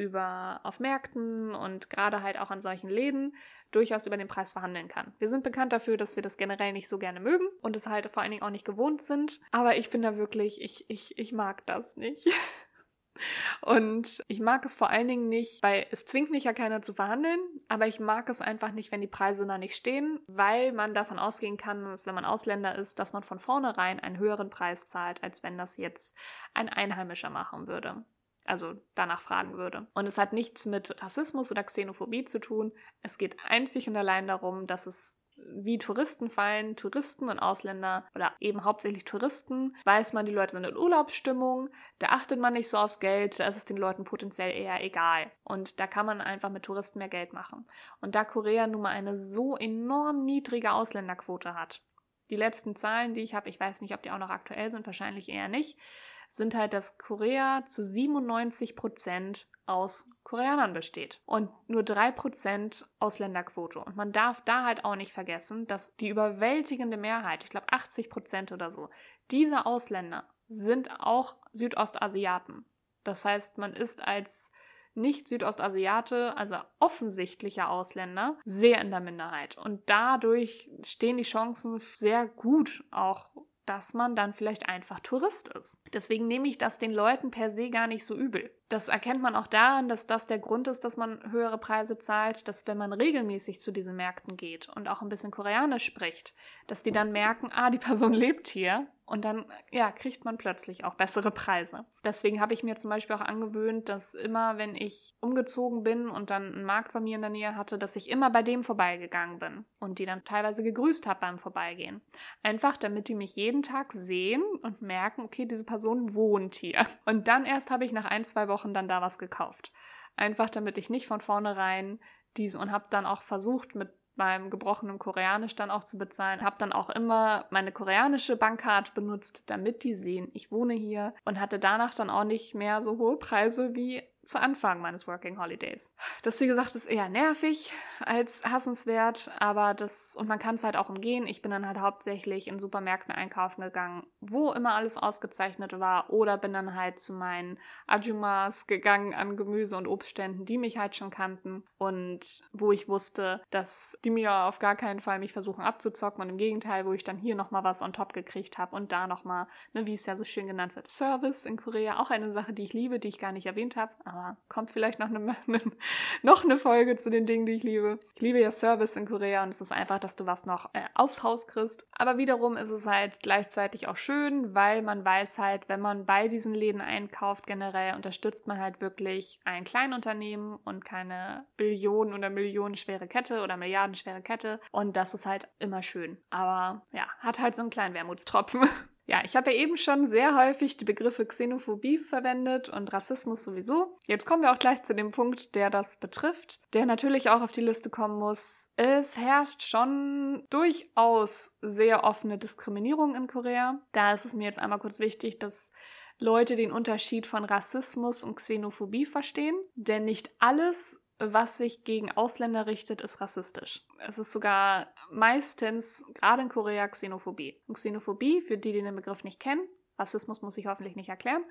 über auf Märkten und gerade halt auch an solchen Läden durchaus über den Preis verhandeln kann. Wir sind bekannt dafür, dass wir das generell nicht so gerne mögen und es halt vor allen Dingen auch nicht gewohnt sind. Aber ich bin da wirklich, ich, ich, ich mag das nicht. [LAUGHS] Und ich mag es vor allen Dingen nicht, weil es zwingt mich ja keiner zu verhandeln, aber ich mag es einfach nicht, wenn die Preise da nicht stehen, weil man davon ausgehen kann, dass wenn man Ausländer ist, dass man von vornherein einen höheren Preis zahlt, als wenn das jetzt ein Einheimischer machen würde also danach fragen würde. Und es hat nichts mit Rassismus oder Xenophobie zu tun. Es geht einzig und allein darum, dass es wie Touristen fallen, Touristen und Ausländer oder eben hauptsächlich Touristen, weiß man, die Leute sind in Urlaubsstimmung, da achtet man nicht so aufs Geld, da ist es den Leuten potenziell eher egal. Und da kann man einfach mit Touristen mehr Geld machen. Und da Korea nun mal eine so enorm niedrige Ausländerquote hat, die letzten Zahlen, die ich habe, ich weiß nicht, ob die auch noch aktuell sind, wahrscheinlich eher nicht, sind halt, dass Korea zu 97 Prozent aus Koreanern besteht und nur 3% Ausländerquote. Und man darf da halt auch nicht vergessen, dass die überwältigende Mehrheit, ich glaube 80% oder so, dieser Ausländer sind auch Südostasiaten. Das heißt, man ist als nicht Südostasiate, also offensichtlicher Ausländer, sehr in der Minderheit. Und dadurch stehen die Chancen sehr gut, auch dass man dann vielleicht einfach Tourist ist. Deswegen nehme ich das den Leuten per se gar nicht so übel. Das erkennt man auch daran, dass das der Grund ist, dass man höhere Preise zahlt, dass wenn man regelmäßig zu diesen Märkten geht und auch ein bisschen Koreanisch spricht, dass die dann merken, ah, die Person [LAUGHS] lebt hier und dann, ja, kriegt man plötzlich auch bessere Preise. Deswegen habe ich mir zum Beispiel auch angewöhnt, dass immer, wenn ich umgezogen bin und dann einen Markt bei mir in der Nähe hatte, dass ich immer bei dem vorbeigegangen bin und die dann teilweise gegrüßt habe beim Vorbeigehen. Einfach, damit die mich jeden Tag sehen und merken, okay, diese Person wohnt hier. Und dann erst habe ich nach ein, zwei Wochen dann da was gekauft. Einfach, damit ich nicht von vornherein diese und habe dann auch versucht, mit meinem gebrochenen Koreanisch dann auch zu bezahlen. Habe dann auch immer meine koreanische Bankkarte benutzt, damit die sehen, ich wohne hier und hatte danach dann auch nicht mehr so hohe Preise wie zu Anfang meines Working Holidays. Das, wie gesagt, ist eher nervig als hassenswert, aber das, und man kann es halt auch umgehen. Ich bin dann halt hauptsächlich in Supermärkten einkaufen gegangen, wo immer alles ausgezeichnet war, oder bin dann halt zu meinen Ajumas gegangen an Gemüse- und Obstständen, die mich halt schon kannten und wo ich wusste, dass die mir auf gar keinen Fall mich versuchen abzuzocken und im Gegenteil, wo ich dann hier nochmal was on top gekriegt habe und da nochmal, ne, wie es ja so schön genannt wird, Service in Korea, auch eine Sache, die ich liebe, die ich gar nicht erwähnt habe, aber kommt vielleicht noch eine, [LAUGHS] noch eine Folge zu den Dingen, die ich liebe. Ich liebe ja Service in Korea und es ist einfach, dass du was noch äh, aufs Haus kriegst. Aber wiederum ist es halt gleichzeitig auch schön, weil man weiß halt, wenn man bei diesen Läden einkauft, generell unterstützt man halt wirklich ein Kleinunternehmen und keine Billionen- oder Millionenschwere Kette oder Milliardenschwere Kette. Und das ist halt immer schön. Aber ja, hat halt so einen kleinen Wermutstropfen. [LAUGHS] Ja, ich habe ja eben schon sehr häufig die Begriffe Xenophobie verwendet und Rassismus sowieso. Jetzt kommen wir auch gleich zu dem Punkt, der das betrifft, der natürlich auch auf die Liste kommen muss. Es herrscht schon durchaus sehr offene Diskriminierung in Korea. Da ist es mir jetzt einmal kurz wichtig, dass Leute den Unterschied von Rassismus und Xenophobie verstehen. Denn nicht alles was sich gegen Ausländer richtet, ist rassistisch. Es ist sogar meistens, gerade in Korea, Xenophobie. Und Xenophobie, für die, die den Begriff nicht kennen, Rassismus muss ich hoffentlich nicht erklären,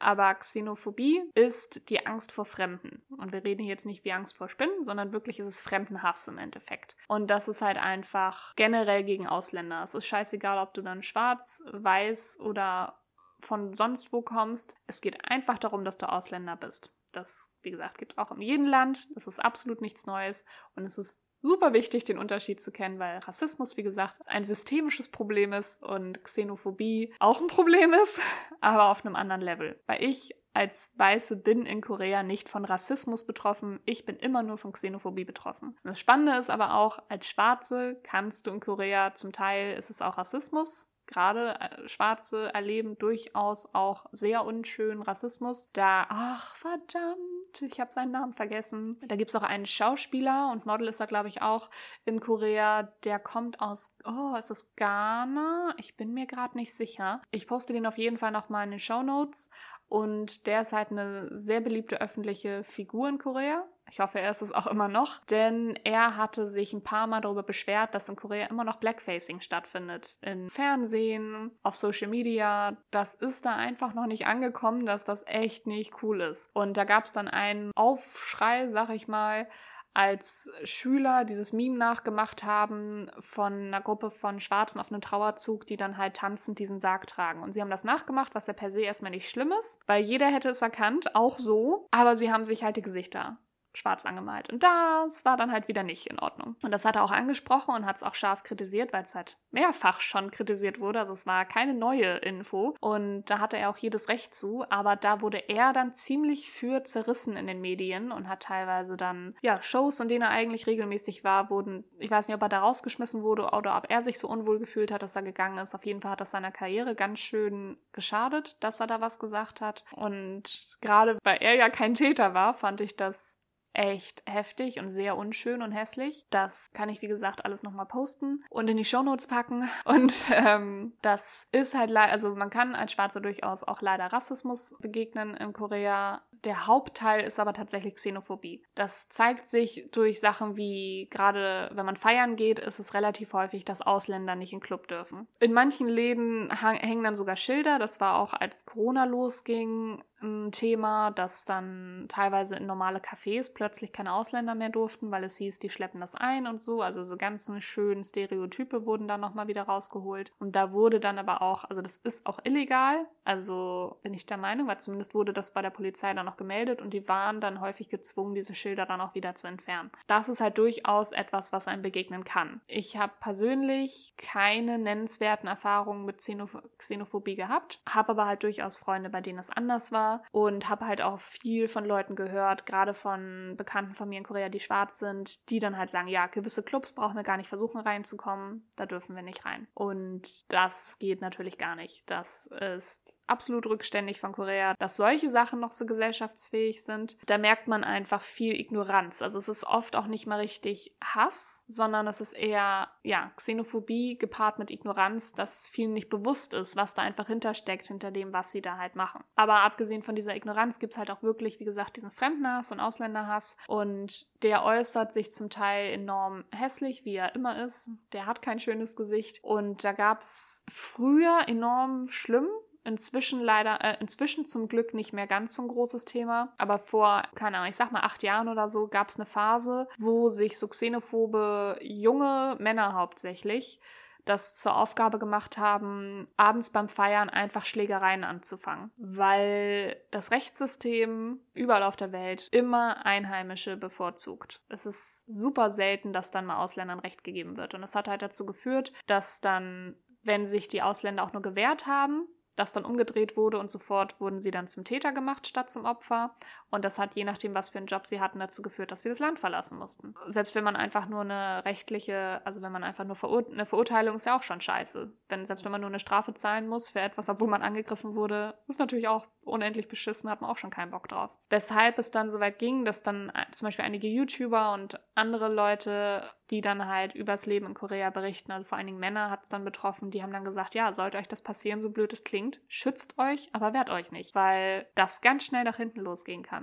aber Xenophobie ist die Angst vor Fremden. Und wir reden jetzt nicht wie Angst vor Spinnen, sondern wirklich ist es Fremdenhass im Endeffekt. Und das ist halt einfach generell gegen Ausländer. Es ist scheißegal, ob du dann schwarz, weiß oder von sonst wo kommst. Es geht einfach darum, dass du Ausländer bist. Das, wie gesagt, gibt es auch in jedem Land. Das ist absolut nichts Neues. Und es ist super wichtig, den Unterschied zu kennen, weil Rassismus, wie gesagt, ein systemisches Problem ist und Xenophobie auch ein Problem ist, [LAUGHS] aber auf einem anderen Level. Weil ich als Weiße bin in Korea nicht von Rassismus betroffen, ich bin immer nur von Xenophobie betroffen. Und das Spannende ist aber auch, als Schwarze kannst du in Korea zum Teil, ist es auch Rassismus, gerade äh, Schwarze erleben durchaus auch sehr unschönen Rassismus. Da, ach verdammt, ich habe seinen Namen vergessen. Da gibt es auch einen Schauspieler und Model ist er, glaube ich, auch in Korea. Der kommt aus, oh, ist das Ghana? Ich bin mir gerade nicht sicher. Ich poste den auf jeden Fall nochmal in den Show Notes. Und der ist halt eine sehr beliebte öffentliche Figur in Korea. Ich hoffe, er ist es auch immer noch, denn er hatte sich ein paar Mal darüber beschwert, dass in Korea immer noch Blackfacing stattfindet. In Fernsehen, auf Social Media. Das ist da einfach noch nicht angekommen, dass das echt nicht cool ist. Und da gab es dann einen Aufschrei, sag ich mal, als Schüler dieses Meme nachgemacht haben von einer Gruppe von Schwarzen auf einem Trauerzug, die dann halt tanzend diesen Sarg tragen. Und sie haben das nachgemacht, was ja per se erstmal nicht schlimm ist, weil jeder hätte es erkannt, auch so, aber sie haben sich halt die Gesichter schwarz angemalt. Und das war dann halt wieder nicht in Ordnung. Und das hat er auch angesprochen und hat es auch scharf kritisiert, weil es halt mehrfach schon kritisiert wurde. Also es war keine neue Info. Und da hatte er auch jedes Recht zu. Aber da wurde er dann ziemlich für zerrissen in den Medien und hat teilweise dann, ja, Shows, in denen er eigentlich regelmäßig war, wurden, ich weiß nicht, ob er da rausgeschmissen wurde oder ob er sich so unwohl gefühlt hat, dass er gegangen ist. Auf jeden Fall hat das seiner Karriere ganz schön geschadet, dass er da was gesagt hat. Und gerade weil er ja kein Täter war, fand ich das echt heftig und sehr unschön und hässlich. Das kann ich, wie gesagt, alles nochmal posten und in die Shownotes packen. [LAUGHS] Und ähm, das ist halt leider, also man kann als Schwarze durchaus auch leider Rassismus begegnen in Korea. Der Hauptteil ist aber tatsächlich Xenophobie. Das zeigt sich durch Sachen wie, gerade wenn man feiern geht, ist es relativ häufig, dass Ausländer nicht in den Club dürfen. In manchen Läden hängen dann sogar Schilder. Das war auch als Corona losging, ein Thema, dass dann teilweise in normale Cafés plötzlich keine Ausländer mehr durften, weil es hieß, die schleppen das ein und so. Also so ganzen schönen Stereotype wurden dann nochmal wieder rausgeholt. Und da wurde dann aber auch, also das ist auch illegal, also bin ich der Meinung, weil zumindest wurde das bei der Polizei dann noch gemeldet und die waren dann häufig gezwungen, diese Schilder dann auch wieder zu entfernen. Das ist halt durchaus etwas, was einem begegnen kann. Ich habe persönlich keine nennenswerten Erfahrungen mit Xenoph Xenophobie gehabt, habe aber halt durchaus Freunde, bei denen es anders war und habe halt auch viel von Leuten gehört, gerade von Bekannten von mir in Korea, die schwarz sind, die dann halt sagen, ja, gewisse Clubs brauchen wir gar nicht versuchen reinzukommen, da dürfen wir nicht rein. Und das geht natürlich gar nicht. Das ist absolut rückständig von Korea, dass solche Sachen noch so gesellschaftsfähig sind. Da merkt man einfach viel Ignoranz. Also es ist oft auch nicht mal richtig Hass, sondern es ist eher, ja, Xenophobie gepaart mit Ignoranz, dass vielen nicht bewusst ist, was da einfach hintersteckt, hinter dem, was sie da halt machen. Aber abgesehen von dieser Ignoranz gibt es halt auch wirklich, wie gesagt, diesen Fremdenhass und Ausländerhass und der äußert sich zum Teil enorm hässlich, wie er immer ist. Der hat kein schönes Gesicht und da gab es früher enorm schlimm Inzwischen leider, äh, inzwischen zum Glück nicht mehr ganz so ein großes Thema. Aber vor, keine Ahnung, ich sag mal acht Jahren oder so, gab es eine Phase, wo sich so xenophobe junge Männer hauptsächlich das zur Aufgabe gemacht haben, abends beim Feiern einfach Schlägereien anzufangen, weil das Rechtssystem überall auf der Welt immer Einheimische bevorzugt. Es ist super selten, dass dann mal Ausländern Recht gegeben wird. Und das hat halt dazu geführt, dass dann, wenn sich die Ausländer auch nur gewehrt haben, das dann umgedreht wurde und sofort wurden sie dann zum Täter gemacht statt zum Opfer. Und das hat je nachdem, was für einen Job sie hatten, dazu geführt, dass sie das Land verlassen mussten. Selbst wenn man einfach nur eine rechtliche, also wenn man einfach nur verur eine Verurteilung ist ja auch schon scheiße. Wenn, selbst wenn man nur eine Strafe zahlen muss für etwas, obwohl man angegriffen wurde, ist natürlich auch unendlich beschissen, hat man auch schon keinen Bock drauf. Weshalb es dann so weit ging, dass dann zum Beispiel einige YouTuber und andere Leute, die dann halt übers Leben in Korea berichten, also vor allen Dingen Männer hat es dann betroffen, die haben dann gesagt, ja, sollte euch das passieren, so blöd es klingt, schützt euch, aber wehrt euch nicht, weil das ganz schnell nach hinten losgehen kann.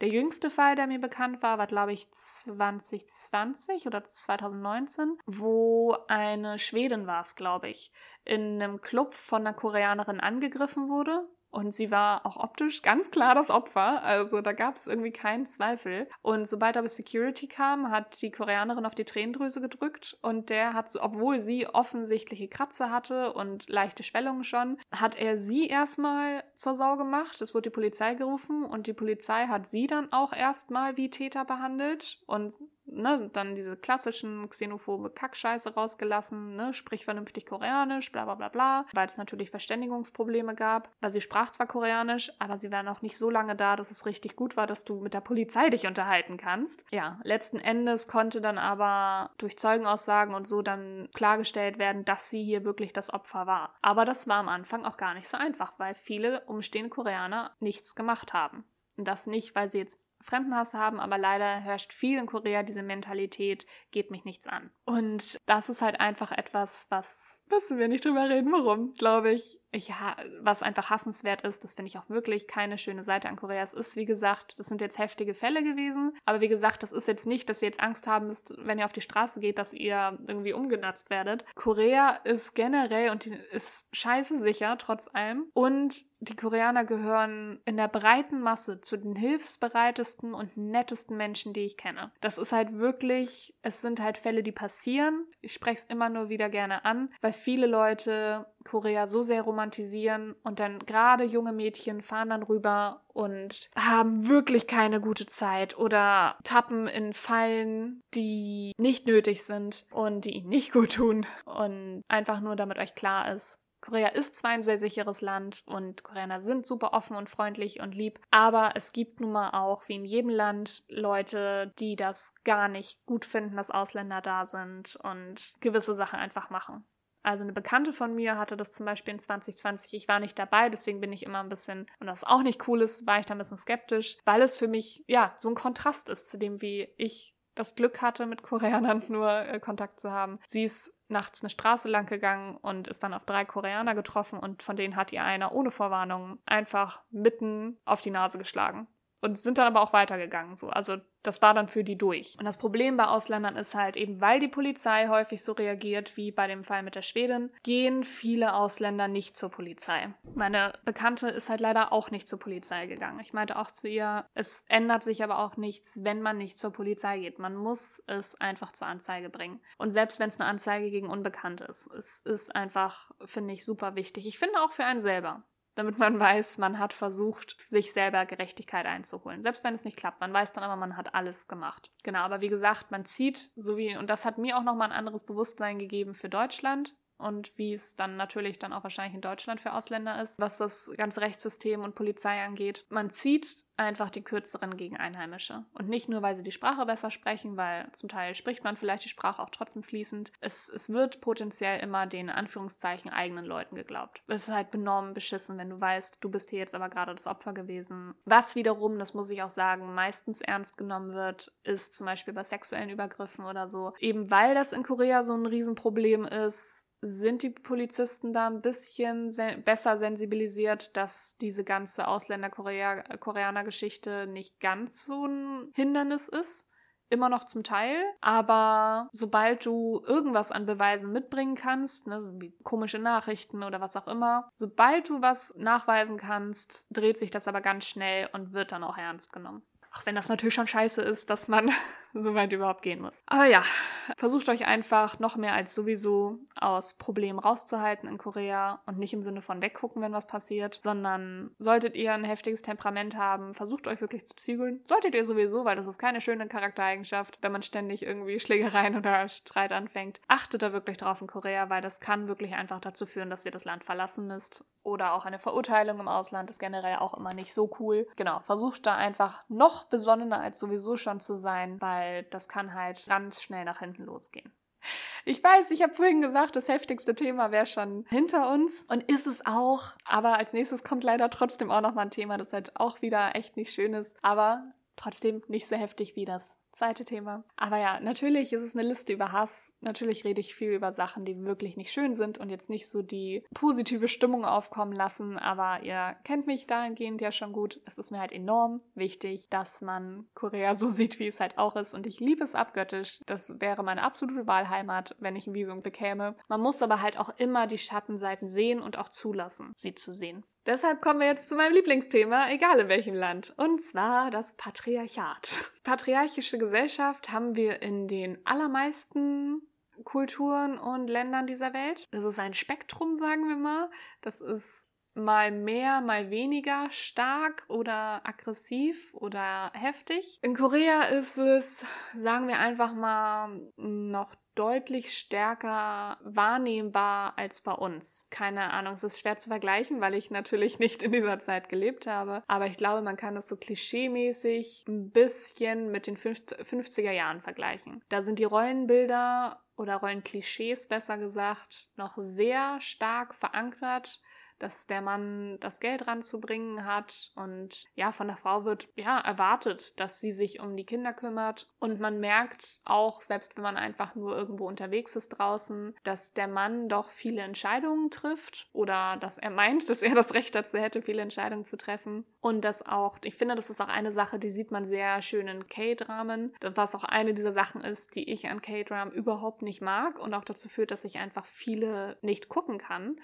Der jüngste Fall, der mir bekannt war, war, glaube ich, 2020 oder 2019, wo eine Schwedin war es, glaube ich, in einem Club von einer Koreanerin angegriffen wurde und sie war auch optisch ganz klar das Opfer. Also da gab es irgendwie keinen Zweifel. Und sobald aber Security kam, hat die Koreanerin auf die Tränendrüse gedrückt. Und der hat, so, obwohl sie offensichtliche Kratzer hatte und leichte Schwellungen schon, hat er sie erstmal zur Sau gemacht. Es wurde die Polizei gerufen und die Polizei hat sie dann auch erstmal wie Täter behandelt. Und ne, dann diese klassischen xenophobe Kackscheiße rausgelassen, ne, sprich vernünftig Koreanisch, bla bla bla bla, weil es natürlich Verständigungsprobleme gab, weil sie sprach zwar Koreanisch, aber sie war noch nicht so lange da, dass es richtig gut war, dass du mit der Polizei dich unterhalten kannst. Ja, letzten Endes konnte dann aber durch Zeugenaussagen und so dann klargestellt werden, dass sie hier wirklich das Opfer war. Aber das war am Anfang auch gar nicht so einfach, weil viele umstehende Koreaner nichts gemacht haben. Und das nicht, weil sie jetzt Fremdenhass haben, aber leider herrscht viel in Korea diese Mentalität, geht mich nichts an. Und das ist halt einfach etwas, was, müssen wir nicht drüber reden, warum, glaube ich, ich, was einfach hassenswert ist, das finde ich auch wirklich keine schöne Seite an Korea. Es ist, wie gesagt, das sind jetzt heftige Fälle gewesen, aber wie gesagt, das ist jetzt nicht, dass ihr jetzt Angst haben müsst, wenn ihr auf die Straße geht, dass ihr irgendwie umgenatzt werdet. Korea ist generell und ist scheiße sicher, trotz allem. Und die Koreaner gehören in der breiten Masse zu den hilfsbereitesten und nettesten Menschen, die ich kenne. Das ist halt wirklich, es sind halt Fälle, die passieren. Ich spreche es immer nur wieder gerne an, weil viele Leute Korea so sehr romantisieren und dann gerade junge Mädchen fahren dann rüber und haben wirklich keine gute Zeit oder tappen in Fallen, die nicht nötig sind und die ihnen nicht gut tun. Und einfach nur, damit euch klar ist, Korea ist zwar ein sehr sicheres Land und Koreaner sind super offen und freundlich und lieb, aber es gibt nun mal auch, wie in jedem Land, Leute, die das gar nicht gut finden, dass Ausländer da sind und gewisse Sachen einfach machen. Also eine Bekannte von mir hatte das zum Beispiel in 2020. Ich war nicht dabei, deswegen bin ich immer ein bisschen, und das auch nicht cool ist, war ich da ein bisschen skeptisch, weil es für mich, ja, so ein Kontrast ist zu dem, wie ich das Glück hatte, mit Koreanern [LAUGHS] nur äh, Kontakt zu haben. Sie ist nachts eine Straße lang gegangen und ist dann auf drei Koreaner getroffen und von denen hat ihr einer ohne Vorwarnung einfach mitten auf die Nase geschlagen. Und sind dann aber auch weitergegangen. So. Also das war dann für die durch. Und das Problem bei Ausländern ist halt eben, weil die Polizei häufig so reagiert wie bei dem Fall mit der Schwedin, gehen viele Ausländer nicht zur Polizei. Meine Bekannte ist halt leider auch nicht zur Polizei gegangen. Ich meinte auch zu ihr, es ändert sich aber auch nichts, wenn man nicht zur Polizei geht. Man muss es einfach zur Anzeige bringen. Und selbst wenn es eine Anzeige gegen Unbekannt ist, es ist einfach, finde ich, super wichtig. Ich finde auch für einen selber damit man weiß, man hat versucht, sich selber Gerechtigkeit einzuholen. Selbst wenn es nicht klappt, man weiß dann aber, man hat alles gemacht. Genau, aber wie gesagt, man zieht so wie, und das hat mir auch nochmal ein anderes Bewusstsein gegeben für Deutschland und wie es dann natürlich dann auch wahrscheinlich in Deutschland für Ausländer ist, was das ganze Rechtssystem und Polizei angeht. Man zieht einfach die kürzeren gegen Einheimische. Und nicht nur, weil sie die Sprache besser sprechen, weil zum Teil spricht man vielleicht die Sprache auch trotzdem fließend. Es, es wird potenziell immer den Anführungszeichen eigenen Leuten geglaubt. Es ist halt benommen beschissen, wenn du weißt, du bist hier jetzt aber gerade das Opfer gewesen. Was wiederum, das muss ich auch sagen, meistens ernst genommen wird, ist zum Beispiel bei sexuellen Übergriffen oder so. Eben weil das in Korea so ein Riesenproblem ist, sind die Polizisten da ein bisschen sen besser sensibilisiert, dass diese ganze Ausländer-Koreaner-Geschichte nicht ganz so ein Hindernis ist. Immer noch zum Teil, aber sobald du irgendwas an Beweisen mitbringen kannst, ne, wie komische Nachrichten oder was auch immer, sobald du was nachweisen kannst, dreht sich das aber ganz schnell und wird dann auch ernst genommen. Auch wenn das natürlich schon scheiße ist, dass man so weit überhaupt gehen muss. Aber ja, versucht euch einfach noch mehr als sowieso aus Problemen rauszuhalten in Korea und nicht im Sinne von weggucken, wenn was passiert, sondern solltet ihr ein heftiges Temperament haben, versucht euch wirklich zu zügeln. Solltet ihr sowieso, weil das ist keine schöne Charaktereigenschaft, wenn man ständig irgendwie [LAUGHS] Schlägereien oder Streit anfängt. Achtet da wirklich drauf in Korea, weil das kann wirklich einfach dazu führen, dass ihr das Land verlassen müsst. Oder auch eine Verurteilung im Ausland ist generell auch immer nicht so cool. Genau, versucht da einfach noch besonnener als sowieso schon zu sein, weil das kann halt ganz schnell nach hinten losgehen. Ich weiß, ich habe vorhin gesagt, das heftigste Thema wäre schon hinter uns und ist es auch. Aber als nächstes kommt leider trotzdem auch noch mal ein Thema, das halt auch wieder echt nicht schön ist, aber trotzdem nicht so heftig wie das zweite Thema. Aber ja, natürlich ist es eine Liste über Hass. Natürlich rede ich viel über Sachen, die wirklich nicht schön sind und jetzt nicht so die positive Stimmung aufkommen lassen. Aber ihr kennt mich dahingehend ja schon gut. Es ist mir halt enorm wichtig, dass man Korea so sieht, wie es halt auch ist. Und ich liebe es abgöttisch. Das wäre meine absolute Wahlheimat, wenn ich ein Visum bekäme. Man muss aber halt auch immer die Schattenseiten sehen und auch zulassen, sie zu sehen. Deshalb kommen wir jetzt zu meinem Lieblingsthema, egal in welchem Land, und zwar das Patriarchat. Patriarchische Gesellschaft haben wir in den allermeisten Kulturen und Ländern dieser Welt. Das ist ein Spektrum, sagen wir mal. Das ist mal mehr, mal weniger stark oder aggressiv oder heftig. In Korea ist es, sagen wir einfach mal, noch deutlich stärker wahrnehmbar als bei uns. Keine Ahnung, es ist schwer zu vergleichen, weil ich natürlich [LAUGHS] nicht in dieser Zeit gelebt habe. Aber ich glaube, man kann das so klischeemäßig ein bisschen mit den 50er Jahren vergleichen. Da sind die Rollenbilder oder Rollenklischees besser gesagt noch sehr stark verankert dass der Mann das Geld ranzubringen hat. Und ja, von der Frau wird ja erwartet, dass sie sich um die Kinder kümmert. Und man merkt auch, selbst wenn man einfach nur irgendwo unterwegs ist draußen, dass der Mann doch viele Entscheidungen trifft. Oder dass er meint, [LAUGHS] dass er das Recht dazu hätte, viele Entscheidungen zu treffen. Und das auch, ich finde, das ist auch eine Sache, die sieht man sehr schön in K-Dramen, was auch eine dieser Sachen ist, die ich an K-Dram überhaupt nicht mag und auch dazu führt, dass ich einfach viele nicht gucken kann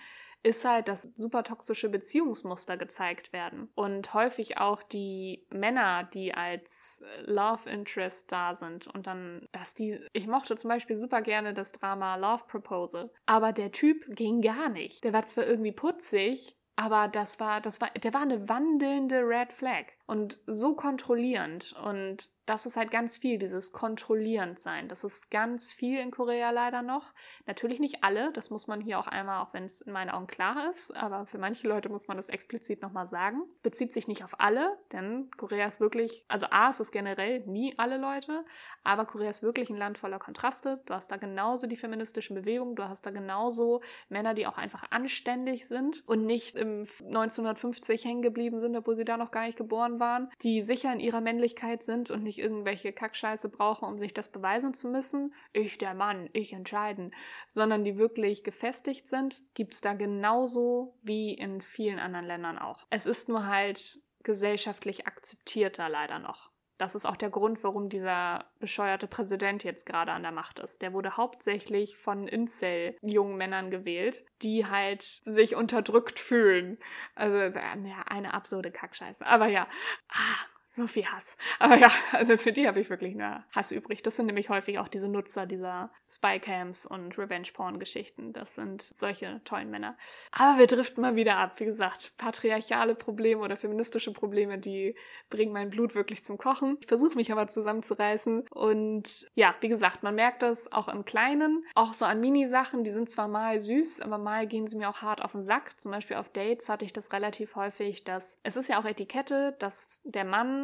ist halt, dass super toxische Beziehungsmuster gezeigt werden. Und häufig auch die Männer, die als Love Interest da sind und dann, dass die, ich mochte zum Beispiel super gerne das Drama Love Proposal, aber der Typ ging gar nicht. Der war zwar irgendwie putzig, aber das war, das war, der war eine wandelnde Red Flag und so kontrollierend und das ist halt ganz viel, dieses kontrollierend sein. Das ist ganz viel in Korea leider noch. Natürlich nicht alle, das muss man hier auch einmal, auch wenn es in meinen Augen klar ist, aber für manche Leute muss man das explizit nochmal sagen. Es bezieht sich nicht auf alle, denn Korea ist wirklich, also A, es ist generell nie alle Leute, aber Korea ist wirklich ein Land voller Kontraste. Du hast da genauso die feministischen Bewegungen, du hast da genauso Männer, die auch einfach anständig sind und nicht im 1950 hängen geblieben sind, obwohl sie da noch gar nicht geboren waren, die sicher in ihrer Männlichkeit sind und nicht nicht irgendwelche Kackscheiße brauchen, um sich das beweisen zu müssen, ich der Mann, ich entscheiden, sondern die wirklich gefestigt sind, gibt es da genauso wie in vielen anderen Ländern auch. Es ist nur halt gesellschaftlich akzeptierter leider noch. Das ist auch der Grund, warum dieser bescheuerte Präsident jetzt gerade an der Macht ist. Der wurde hauptsächlich von Incel-jungen Männern gewählt, die halt sich unterdrückt fühlen. Also, ja, eine absurde Kackscheiße. Aber ja, ah, so viel Hass. Aber ja, also für die habe ich wirklich nur Hass übrig. Das sind nämlich häufig auch diese Nutzer dieser Spycams und Revenge-Porn-Geschichten. Das sind solche tollen Männer. Aber wir driften mal wieder ab. Wie gesagt, patriarchale Probleme oder feministische Probleme, die bringen mein Blut wirklich zum Kochen. Ich versuche mich aber zusammenzureißen. Und ja, wie gesagt, man merkt das auch im Kleinen. Auch so an Mini-Sachen, die sind zwar mal süß, aber mal gehen sie mir auch hart auf den Sack. Zum Beispiel auf Dates hatte ich das relativ häufig, dass es ist ja auch Etikette, dass der Mann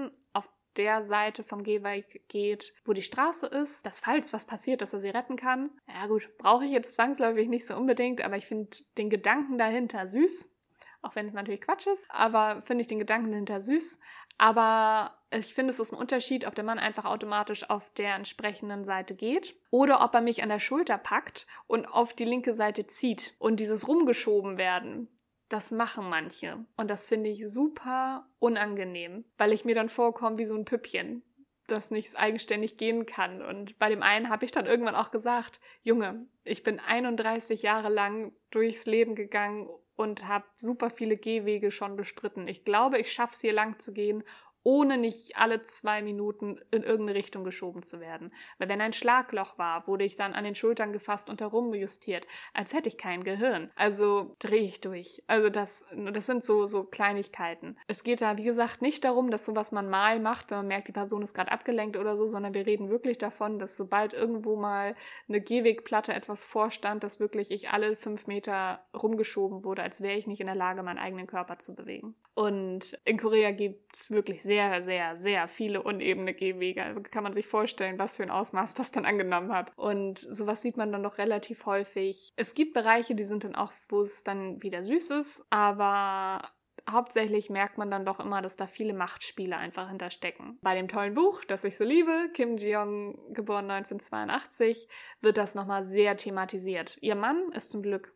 der Seite vom Gehweg geht, wo die Straße ist, dass falls was passiert, dass er sie retten kann. Ja gut, brauche ich jetzt zwangsläufig nicht so unbedingt, aber ich finde den Gedanken dahinter süß. Auch wenn es natürlich Quatsch ist, aber finde ich den Gedanken dahinter süß. Aber ich finde, es ist ein Unterschied, ob der Mann einfach automatisch auf der entsprechenden Seite geht oder ob er mich an der Schulter packt und auf die linke Seite zieht. Und dieses rumgeschoben werden, das machen manche. Und das finde ich super unangenehm, weil ich mir dann vorkomme wie so ein Püppchen, das nicht eigenständig gehen kann. Und bei dem einen habe ich dann irgendwann auch gesagt, Junge, ich bin 31 Jahre lang durchs Leben gegangen und habe super viele Gehwege schon bestritten. Ich glaube, ich schaffe es hier lang zu gehen ohne nicht alle zwei Minuten in irgendeine Richtung geschoben zu werden. Weil wenn ein Schlagloch war, wurde ich dann an den Schultern gefasst und herumjustiert, als hätte ich kein Gehirn. Also drehe ich durch. Also das, das sind so, so Kleinigkeiten. Es geht da, wie gesagt, nicht darum, dass sowas man mal macht, wenn man merkt, die Person ist gerade abgelenkt oder so, sondern wir reden wirklich davon, dass sobald irgendwo mal eine Gehwegplatte etwas vorstand, dass wirklich ich alle fünf Meter rumgeschoben wurde, als wäre ich nicht in der Lage, meinen eigenen Körper zu bewegen. Und in Korea gibt es wirklich sehr, sehr, sehr viele unebene Gehwege. Kann man sich vorstellen, was für ein Ausmaß das dann angenommen hat. Und sowas sieht man dann doch relativ häufig. Es gibt Bereiche, die sind dann auch, wo es dann wieder süß ist, aber hauptsächlich merkt man dann doch immer, dass da viele Machtspiele einfach hinterstecken. Bei dem tollen Buch, das ich so liebe, Kim Ji-young, geboren 1982, wird das nochmal sehr thematisiert. Ihr Mann ist zum Glück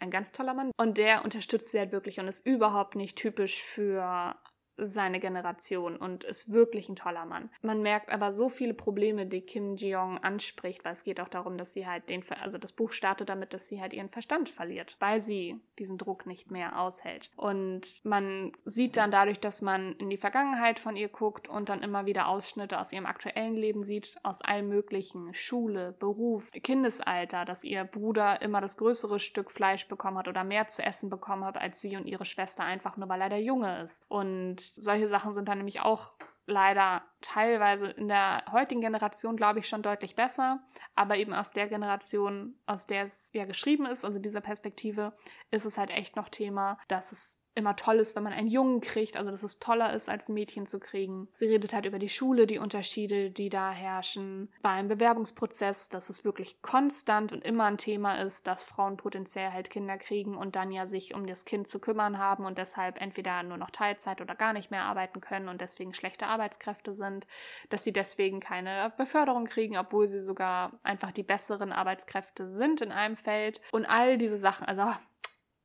ein ganz toller Mann und der unterstützt sie halt wirklich und ist überhaupt nicht typisch für seine Generation und ist wirklich ein toller Mann. Man merkt aber so viele Probleme, die Kim Jeong anspricht, weil es geht auch darum, dass sie halt den, also das Buch startet damit, dass sie halt ihren Verstand verliert, weil sie diesen Druck nicht mehr aushält. Und man sieht dann dadurch, dass man in die Vergangenheit von ihr guckt und dann immer wieder Ausschnitte aus ihrem aktuellen Leben sieht, aus allem möglichen, Schule, Beruf, Kindesalter, dass ihr Bruder immer das größere Stück Fleisch bekommen hat oder mehr zu essen bekommen hat als sie und ihre Schwester einfach nur, weil er der Junge ist. Und solche Sachen sind dann nämlich auch leider teilweise in der heutigen Generation, glaube ich, schon deutlich besser. Aber eben aus der Generation, aus der es ja geschrieben ist, also dieser Perspektive, ist es halt echt noch Thema, dass es immer toll ist, wenn man einen Jungen kriegt, also dass es toller ist, als ein Mädchen zu kriegen. Sie redet halt über die Schule, die Unterschiede, die da herrschen. Beim Bewerbungsprozess, dass es wirklich konstant und immer ein Thema ist, dass Frauen potenziell halt Kinder kriegen und dann ja sich um das Kind zu kümmern haben und deshalb entweder nur noch Teilzeit oder gar nicht mehr arbeiten können und deswegen schlechte Arbeitskräfte sind, dass sie deswegen keine Beförderung kriegen, obwohl sie sogar einfach die besseren Arbeitskräfte sind in einem Feld und all diese Sachen. Also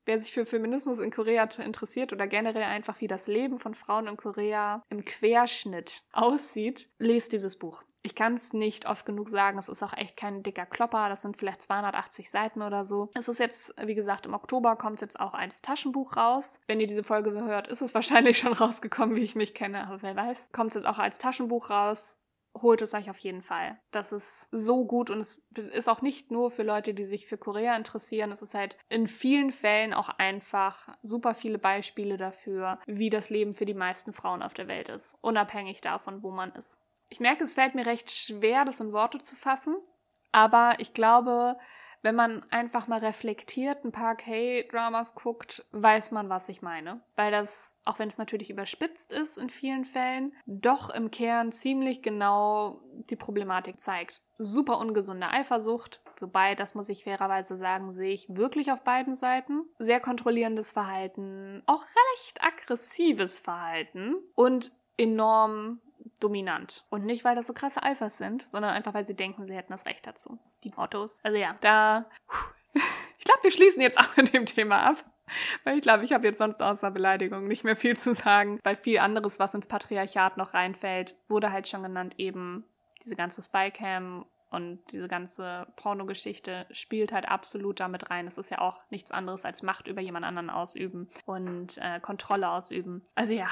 Wer sich für Feminismus in Korea interessiert oder generell einfach wie das Leben von Frauen in Korea im Querschnitt aussieht, lest dieses Buch. Ich kann es nicht oft genug sagen, es ist auch echt kein dicker Klopper, das sind vielleicht 280 Seiten oder so. Es ist jetzt, wie gesagt, im Oktober kommt jetzt auch als Taschenbuch raus. Wenn ihr diese Folge hört, ist es wahrscheinlich [LAUGHS] schon rausgekommen, wie ich mich kenne, aber wer weiß. Kommt es jetzt auch als Taschenbuch raus holt es euch auf jeden Fall. Das ist so gut und es ist auch nicht nur für Leute, die sich für Korea interessieren. Es ist halt in vielen Fällen auch einfach super viele Beispiele dafür, wie das Leben für die meisten Frauen auf der Welt ist, unabhängig davon, wo man ist. Ich merke, es fällt mir recht schwer, das in Worte zu fassen, aber ich glaube, wenn man einfach mal reflektiert, ein paar K-Dramas guckt, weiß man, was ich meine. Weil das, auch wenn es natürlich überspitzt ist in vielen Fällen, doch im Kern ziemlich genau die Problematik zeigt. Super ungesunde Eifersucht, wobei, das muss ich fairerweise sagen, sehe ich wirklich auf beiden Seiten. Sehr kontrollierendes Verhalten, auch recht aggressives Verhalten und enorm dominant. Und nicht, weil das so krasse Alphas sind, sondern einfach, weil sie denken, sie hätten das Recht dazu. Die Autos. Also ja, da. [LAUGHS] Ich glaube, wir schließen jetzt auch mit dem Thema ab. Weil ich glaube, ich habe jetzt sonst außer Beleidigung nicht mehr viel zu sagen, weil viel anderes, was ins Patriarchat noch reinfällt, wurde halt schon genannt, eben diese ganze Spycam und diese ganze Pornogeschichte spielt halt absolut damit rein. Es ist ja auch nichts anderes als Macht über jemand anderen ausüben und äh, Kontrolle ausüben. Also ja,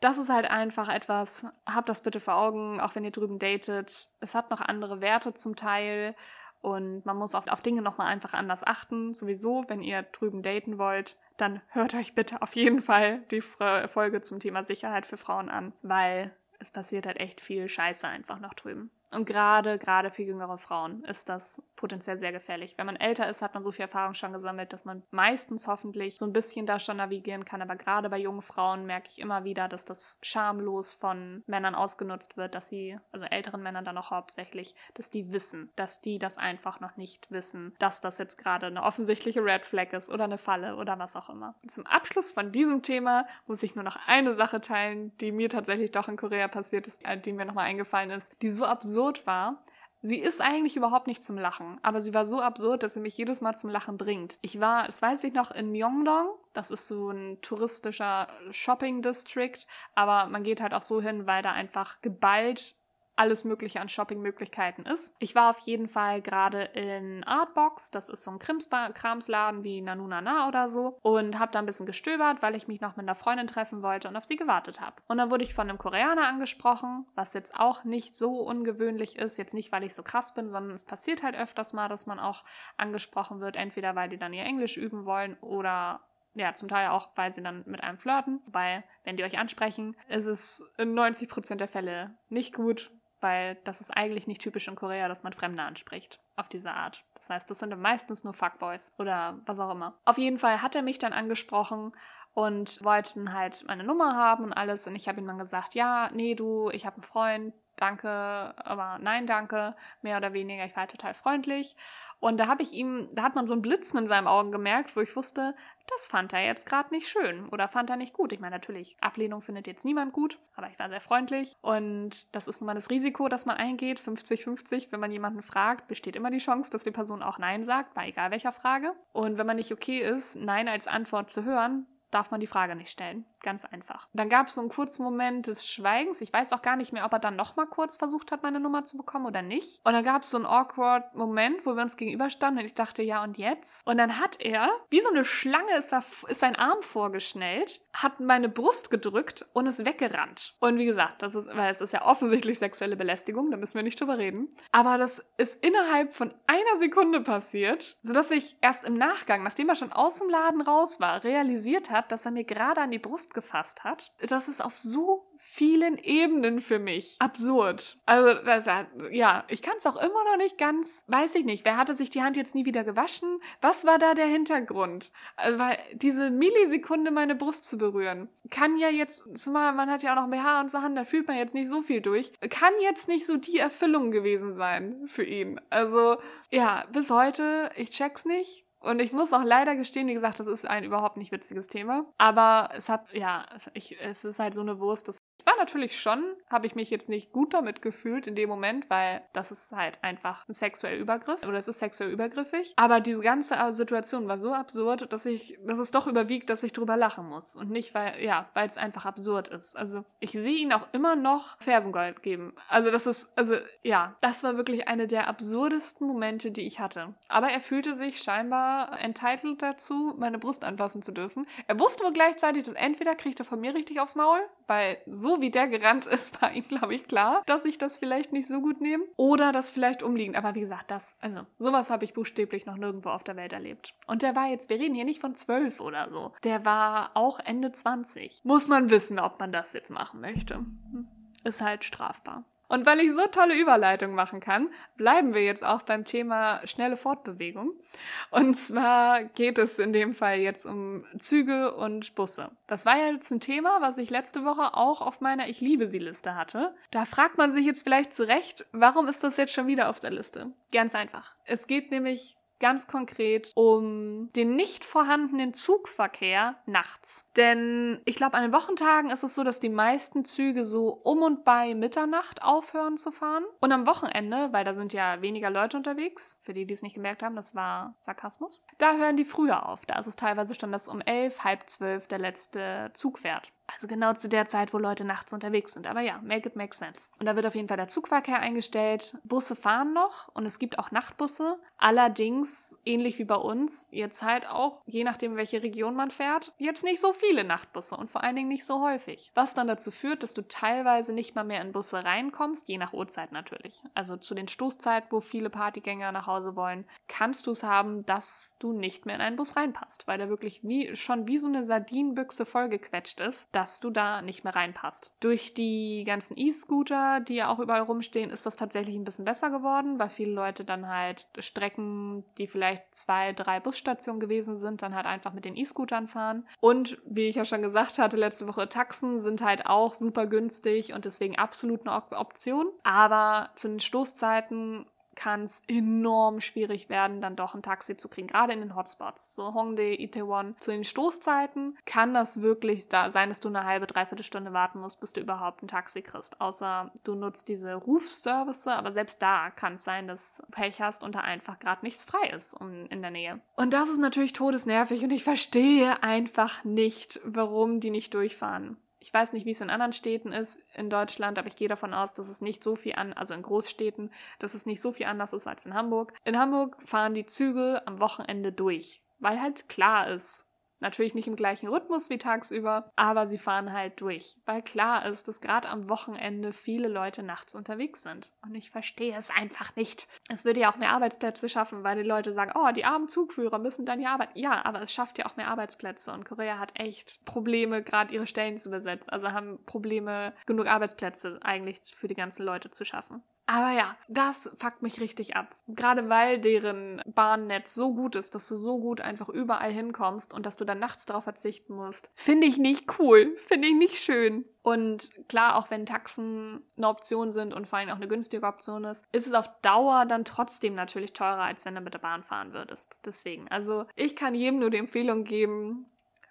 das ist halt einfach etwas, habt das bitte vor Augen, auch wenn ihr drüben datet. Es hat noch andere Werte zum Teil und man muss auch auf Dinge nochmal einfach anders achten. Sowieso, wenn ihr drüben daten wollt, dann hört euch bitte auf jeden Fall die Folge zum Thema Sicherheit für Frauen an, weil es passiert halt echt viel Scheiße einfach noch drüben. Und gerade, gerade für jüngere Frauen ist das potenziell sehr gefährlich. Wenn man älter ist, hat man so viel Erfahrung schon gesammelt, dass man meistens hoffentlich so ein bisschen da schon navigieren kann. Aber gerade bei jungen Frauen merke ich immer wieder, dass das schamlos von Männern ausgenutzt wird, dass sie, also älteren Männern dann auch hauptsächlich, dass die wissen, dass die das einfach noch nicht wissen, dass das jetzt gerade eine offensichtliche Red Flag ist oder eine Falle oder was auch immer. Und zum Abschluss von diesem Thema muss ich nur noch eine Sache teilen, die mir tatsächlich doch in Korea passiert ist, äh, die mir nochmal eingefallen ist, die so absurd absurd war. Sie ist eigentlich überhaupt nicht zum Lachen, aber sie war so absurd, dass sie mich jedes Mal zum Lachen bringt. Ich war, das weiß ich noch, in Myeongdong. Das ist so ein touristischer Shopping District, aber man geht halt auch so hin, weil da einfach geballt alles Mögliche an Shoppingmöglichkeiten ist. Ich war auf jeden Fall gerade in Artbox, das ist so ein Krimsba Kramsladen wie Nanunana oder so, und habe da ein bisschen gestöbert, weil ich mich noch mit einer Freundin treffen wollte und auf sie gewartet habe. Und dann wurde ich von einem Koreaner angesprochen, was jetzt auch nicht so ungewöhnlich ist, jetzt nicht, weil ich so krass bin, sondern es passiert halt öfters mal, dass man auch angesprochen wird, entweder weil die dann ihr Englisch üben wollen oder ja, zum Teil auch, weil sie dann mit einem flirten. Weil, wenn die euch ansprechen, ist es in 90% der Fälle nicht gut, weil das ist eigentlich nicht typisch in Korea, dass man Fremde anspricht auf diese Art. Das heißt, das sind meistens nur Fuckboys oder was auch immer. Auf jeden Fall hat er mich dann angesprochen und wollten halt meine Nummer haben und alles und ich habe ihm dann gesagt, ja, nee, du, ich habe einen Freund, danke, aber nein, danke, mehr oder weniger, ich war total freundlich und da habe ich ihm, da hat man so ein Blitzen in seinen Augen gemerkt, wo ich wusste, das fand er jetzt gerade nicht schön oder fand er nicht gut. Ich meine, natürlich, Ablehnung findet jetzt niemand gut, aber ich war sehr freundlich. Und das ist nun mal das Risiko, das man eingeht. 50-50, wenn man jemanden fragt, besteht immer die Chance, dass die Person auch Nein sagt, bei egal welcher Frage. Und wenn man nicht okay ist, Nein als Antwort zu hören, darf man die Frage nicht stellen. Ganz einfach. Dann gab es so einen kurzen Moment des Schweigens. Ich weiß auch gar nicht mehr, ob er dann nochmal kurz versucht hat, meine Nummer zu bekommen oder nicht. Und dann gab es so einen awkward Moment, wo wir uns gegenüberstanden und ich dachte, ja und jetzt? Und dann hat er, wie so eine Schlange ist, er, ist sein Arm vorgeschnellt, hat meine Brust gedrückt und ist weggerannt. Und wie gesagt, das ist, weil es ist ja offensichtlich sexuelle Belästigung, da müssen wir nicht drüber reden. Aber das ist innerhalb von einer Sekunde passiert, sodass ich erst im Nachgang, nachdem er schon aus dem Laden raus war, realisiert hat, dass er mir gerade an die Brust gefasst hat. Das ist auf so vielen Ebenen für mich absurd. Also, das, ja, ich kann es auch immer noch nicht ganz, weiß ich nicht. Wer hatte sich die Hand jetzt nie wieder gewaschen? Was war da der Hintergrund? Also, weil diese Millisekunde meine Brust zu berühren, kann ja jetzt, zumal man hat ja auch noch BH und so Hand, da fühlt man jetzt nicht so viel durch, kann jetzt nicht so die Erfüllung gewesen sein für ihn. Also, ja, bis heute, ich check's nicht. Und ich muss auch leider gestehen, wie gesagt, das ist ein überhaupt nicht witziges Thema. Aber es hat, ja, ich, es ist halt so eine Wurst, das natürlich schon, habe ich mich jetzt nicht gut damit gefühlt in dem Moment, weil das ist halt einfach ein sexueller Übergriff oder es ist sexuell übergriffig. Aber diese ganze Situation war so absurd, dass ich, dass es doch überwiegt, dass ich drüber lachen muss. Und nicht, weil, ja, weil es einfach absurd ist. Also ich sehe ihn auch immer noch Fersengold geben. Also das ist, also ja, das war wirklich eine der absurdesten Momente, die ich hatte. Aber er fühlte sich scheinbar entitled dazu, meine Brust anfassen zu dürfen. Er wusste wohl gleichzeitig, dass entweder kriegt er von mir richtig aufs Maul, weil so wie der gerannt [LAUGHS] ist, war ihm, glaube ich, klar, dass ich das vielleicht nicht so gut nehme. Oder das vielleicht umliegend. Aber wie gesagt, das, also, sowas habe ich buchstäblich noch nirgendwo auf der Welt erlebt. Und der war jetzt, wir reden hier nicht von zwölf oder so. Der war auch Ende 20. Muss man wissen, ob man das jetzt machen möchte. Ist halt strafbar. Und weil ich so tolle Überleitungen machen kann, bleiben wir jetzt auch beim Thema schnelle Fortbewegung. Und zwar geht es in dem Fall jetzt um Züge und Busse. Das war ja jetzt ein Thema, was ich letzte Woche auch auf meiner Ich liebe sie Liste hatte. Da fragt man sich jetzt vielleicht zu Recht, warum ist das jetzt schon wieder auf der Liste? Ganz einfach. Es geht nämlich ganz konkret um den nicht vorhandenen Zugverkehr nachts. Denn ich glaube, an den Wochentagen ist es so, dass die meisten Züge so um und bei Mitternacht aufhören zu fahren. Und am Wochenende, weil da sind ja weniger Leute unterwegs, für die, die es nicht gemerkt haben, das war Sarkasmus, da hören die früher auf. Da ist es teilweise schon, dass um elf, halb zwölf der letzte Zug fährt. Also genau zu der Zeit, wo Leute nachts unterwegs sind. Aber ja, make it make sense. Und da wird auf jeden Fall der Zugverkehr eingestellt. Busse fahren noch und es gibt auch Nachtbusse. Allerdings, ähnlich wie bei uns, jetzt halt auch, je nachdem, welche Region man fährt, jetzt nicht so viele Nachtbusse und vor allen Dingen nicht so häufig. Was dann dazu führt, dass du teilweise nicht mal mehr in Busse reinkommst, je nach Uhrzeit natürlich. Also zu den Stoßzeiten, wo viele Partygänger nach Hause wollen, kannst du es haben, dass du nicht mehr in einen Bus reinpasst, weil der wirklich wie, schon wie so eine Sardinenbüchse vollgequetscht ist dass du da nicht mehr reinpasst. Durch die ganzen E-Scooter, die ja auch überall rumstehen, ist das tatsächlich ein bisschen besser geworden, weil viele Leute dann halt Strecken, die vielleicht zwei, drei Busstationen gewesen sind, dann halt einfach mit den E-Scootern fahren. Und wie ich ja schon gesagt hatte, letzte Woche Taxen sind halt auch super günstig und deswegen absolut eine Option. Aber zu den Stoßzeiten kann es enorm schwierig werden, dann doch ein Taxi zu kriegen, gerade in den Hotspots. So Hongdae, Itaewon. Zu den Stoßzeiten kann das wirklich da sein, dass du eine halbe, dreiviertel Stunde warten musst, bis du überhaupt ein Taxi kriegst. Außer du nutzt diese Rufservice, aber selbst da kann es sein, dass du Pech hast und da einfach gerade nichts frei ist in der Nähe. Und das ist natürlich todesnervig und ich verstehe einfach nicht, warum die nicht durchfahren. Ich weiß nicht, wie es in anderen Städten ist in Deutschland, aber ich gehe davon aus, dass es nicht so viel an, also in Großstädten, dass es nicht so viel anders ist als in Hamburg. In Hamburg fahren die Züge am Wochenende durch, weil halt klar ist, Natürlich nicht im gleichen Rhythmus wie tagsüber, aber sie fahren halt durch, weil klar ist, dass gerade am Wochenende viele Leute nachts unterwegs sind. Und ich verstehe es einfach nicht. Es würde ja auch mehr Arbeitsplätze schaffen, weil die Leute sagen, oh, die armen Zugführer müssen dann ja arbeiten. Ja, aber es schafft ja auch mehr Arbeitsplätze und Korea hat echt Probleme, gerade ihre Stellen zu besetzen. Also haben Probleme, genug Arbeitsplätze eigentlich für die ganzen Leute zu schaffen. Aber ja, das fuckt mich richtig ab. Gerade weil deren Bahnnetz so gut ist, dass du so gut einfach überall hinkommst und dass du dann nachts darauf verzichten musst. Finde ich nicht cool. Finde ich nicht schön. Und klar, auch wenn Taxen eine Option sind und vor allem auch eine günstige Option ist, ist es auf Dauer dann trotzdem natürlich teurer, als wenn du mit der Bahn fahren würdest. Deswegen, also ich kann jedem nur die Empfehlung geben,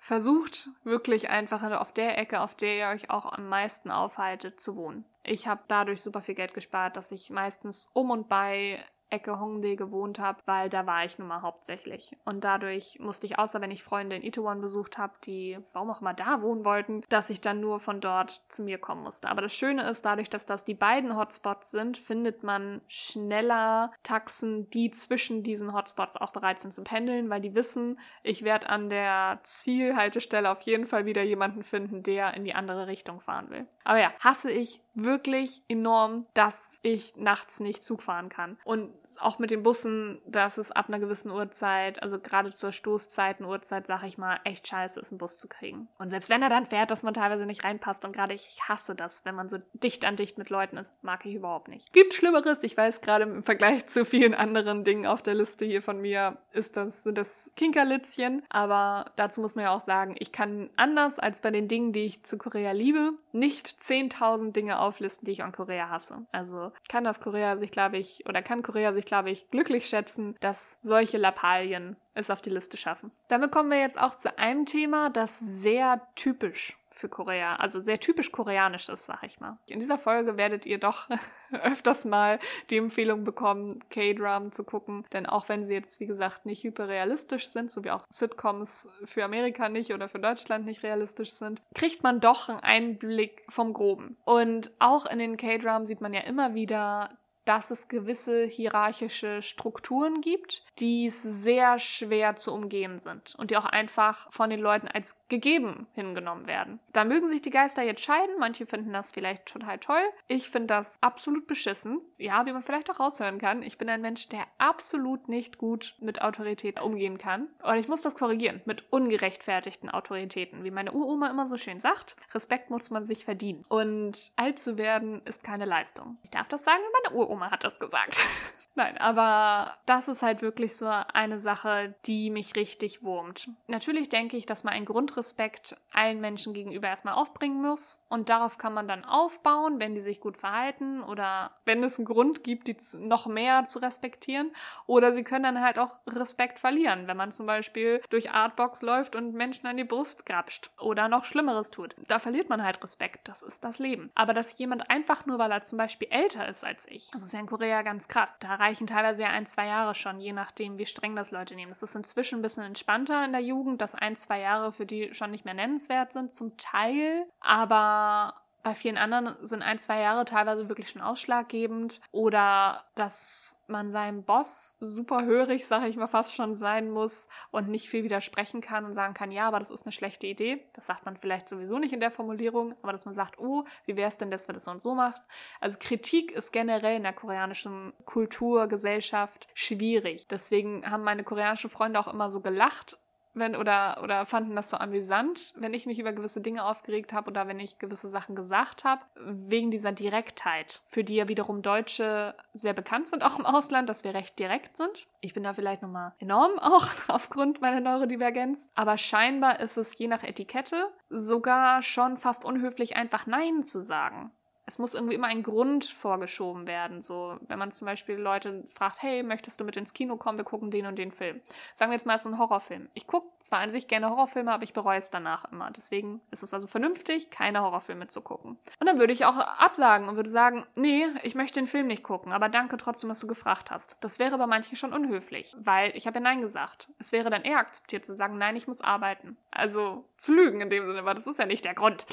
versucht wirklich einfach auf der Ecke, auf der ihr euch auch am meisten aufhaltet, zu wohnen. Ich habe dadurch super viel Geld gespart, dass ich meistens um und bei Ecke Hongdae gewohnt habe, weil da war ich nun mal hauptsächlich. Und dadurch musste ich, außer wenn ich Freunde in Itaewon besucht habe, die warum auch immer da wohnen wollten, dass ich dann nur von dort zu mir kommen musste. Aber das Schöne ist, dadurch, dass das die beiden Hotspots sind, findet man schneller Taxen, die zwischen diesen Hotspots auch bereit sind zum Pendeln, weil die wissen, ich werde an der Zielhaltestelle auf jeden Fall wieder jemanden finden, der in die andere Richtung fahren will. Aber ja, hasse ich wirklich enorm, dass ich nachts nicht Zug fahren kann. Und auch mit den Bussen, dass es ab einer gewissen Uhrzeit, also gerade zur Stoßzeiten, Uhrzeit, sag ich mal, echt scheiße ist, einen Bus zu kriegen. Und selbst wenn er dann fährt, dass man teilweise nicht reinpasst. Und gerade ich, ich hasse das, wenn man so dicht an dicht mit Leuten ist, mag ich überhaupt nicht. Gibt Schlimmeres. Ich weiß gerade im Vergleich zu vielen anderen Dingen auf der Liste hier von mir, ist das, sind das Kinkerlitzchen. Aber dazu muss man ja auch sagen, ich kann anders als bei den Dingen, die ich zu Korea liebe, nicht 10.000 Dinge auflisten, die ich an Korea hasse. Also kann das Korea sich, glaube ich, oder kann Korea sich, glaube ich, glücklich schätzen, dass solche Lappalien es auf die Liste schaffen. Damit kommen wir jetzt auch zu einem Thema, das sehr typisch für Korea, also sehr typisch koreanisch ist, sag ich mal. In dieser Folge werdet ihr doch [LAUGHS] öfters mal die Empfehlung bekommen, K-Drum zu gucken, denn auch wenn sie jetzt, wie gesagt, nicht hyperrealistisch sind, so wie auch Sitcoms für Amerika nicht oder für Deutschland nicht realistisch sind, kriegt man doch einen Einblick vom Groben. Und auch in den K-Drum sieht man ja immer wieder dass es gewisse hierarchische Strukturen gibt, die sehr schwer zu umgehen sind und die auch einfach von den Leuten als gegeben hingenommen werden. Da mögen sich die Geister jetzt scheiden, manche finden das vielleicht total toll. Ich finde das absolut beschissen. Ja, wie man vielleicht auch raushören kann, ich bin ein Mensch, der absolut nicht gut mit Autorität umgehen kann. Und ich muss das korrigieren, mit ungerechtfertigten Autoritäten. Wie meine Uroma immer so schön sagt, Respekt muss man sich verdienen. Und alt zu werden ist keine Leistung. Ich darf das sagen, meine Uroma Oma hat das gesagt. [LAUGHS] Nein, aber das ist halt wirklich so eine Sache, die mich richtig wurmt. Natürlich denke ich, dass man einen Grundrespekt allen Menschen gegenüber erstmal aufbringen muss und darauf kann man dann aufbauen, wenn die sich gut verhalten oder wenn es einen Grund gibt, die noch mehr zu respektieren. Oder sie können dann halt auch Respekt verlieren, wenn man zum Beispiel durch Artbox läuft und Menschen an die Brust grapscht oder noch Schlimmeres tut. Da verliert man halt Respekt. Das ist das Leben. Aber dass jemand einfach nur, weil er zum Beispiel älter ist als ich, das ist ja in Korea ganz krass. Da reichen teilweise ja ein, zwei Jahre schon, je nachdem, wie streng das Leute nehmen. Das ist inzwischen ein bisschen entspannter in der Jugend, dass ein, zwei Jahre für die schon nicht mehr nennenswert sind, zum Teil. Aber bei vielen anderen sind ein, zwei Jahre teilweise wirklich schon ausschlaggebend. Oder dass man seinem Boss super hörig, sage ich mal, fast schon sein muss und nicht viel widersprechen kann und sagen kann, ja, aber das ist eine schlechte Idee. Das sagt man vielleicht sowieso nicht in der Formulierung, aber dass man sagt, oh, wie wäre es denn, dass wir das so und so machen? Also Kritik ist generell in der koreanischen Kultur, Gesellschaft schwierig. Deswegen haben meine koreanischen Freunde auch immer so gelacht wenn oder oder fanden das so amüsant, wenn ich mich über gewisse Dinge aufgeregt habe oder wenn ich gewisse Sachen gesagt habe, wegen dieser Direktheit, für die ja wiederum Deutsche sehr bekannt sind, [LAUGHS] auch im Ausland, dass wir recht direkt sind. Ich bin da vielleicht nochmal enorm [LAUGHS] auch aufgrund meiner Neurodivergenz, aber scheinbar ist es je nach Etikette sogar schon fast unhöflich, einfach Nein zu sagen es muss irgendwie immer ein Grund vorgeschoben werden. So, wenn man zum Beispiel Leute fragt, hey, möchtest du mit ins Kino kommen, wir gucken den und den Film. Sagen wir jetzt mal, es ist ein Horrorfilm. Ich gucke zwar an sich gerne Horrorfilme, aber ich bereue es danach immer. Deswegen ist es also vernünftig, keine Horrorfilme zu gucken. Und dann würde ich auch absagen und würde sagen, nee, ich möchte den Film nicht gucken, aber danke trotzdem, dass du gefragt hast. Das wäre bei manchen schon unhöflich, weil ich habe ja Nein gesagt. Es wäre dann eher akzeptiert zu sagen, nein, ich muss arbeiten. Also zu lügen in dem Sinne, aber das ist ja nicht der Grund.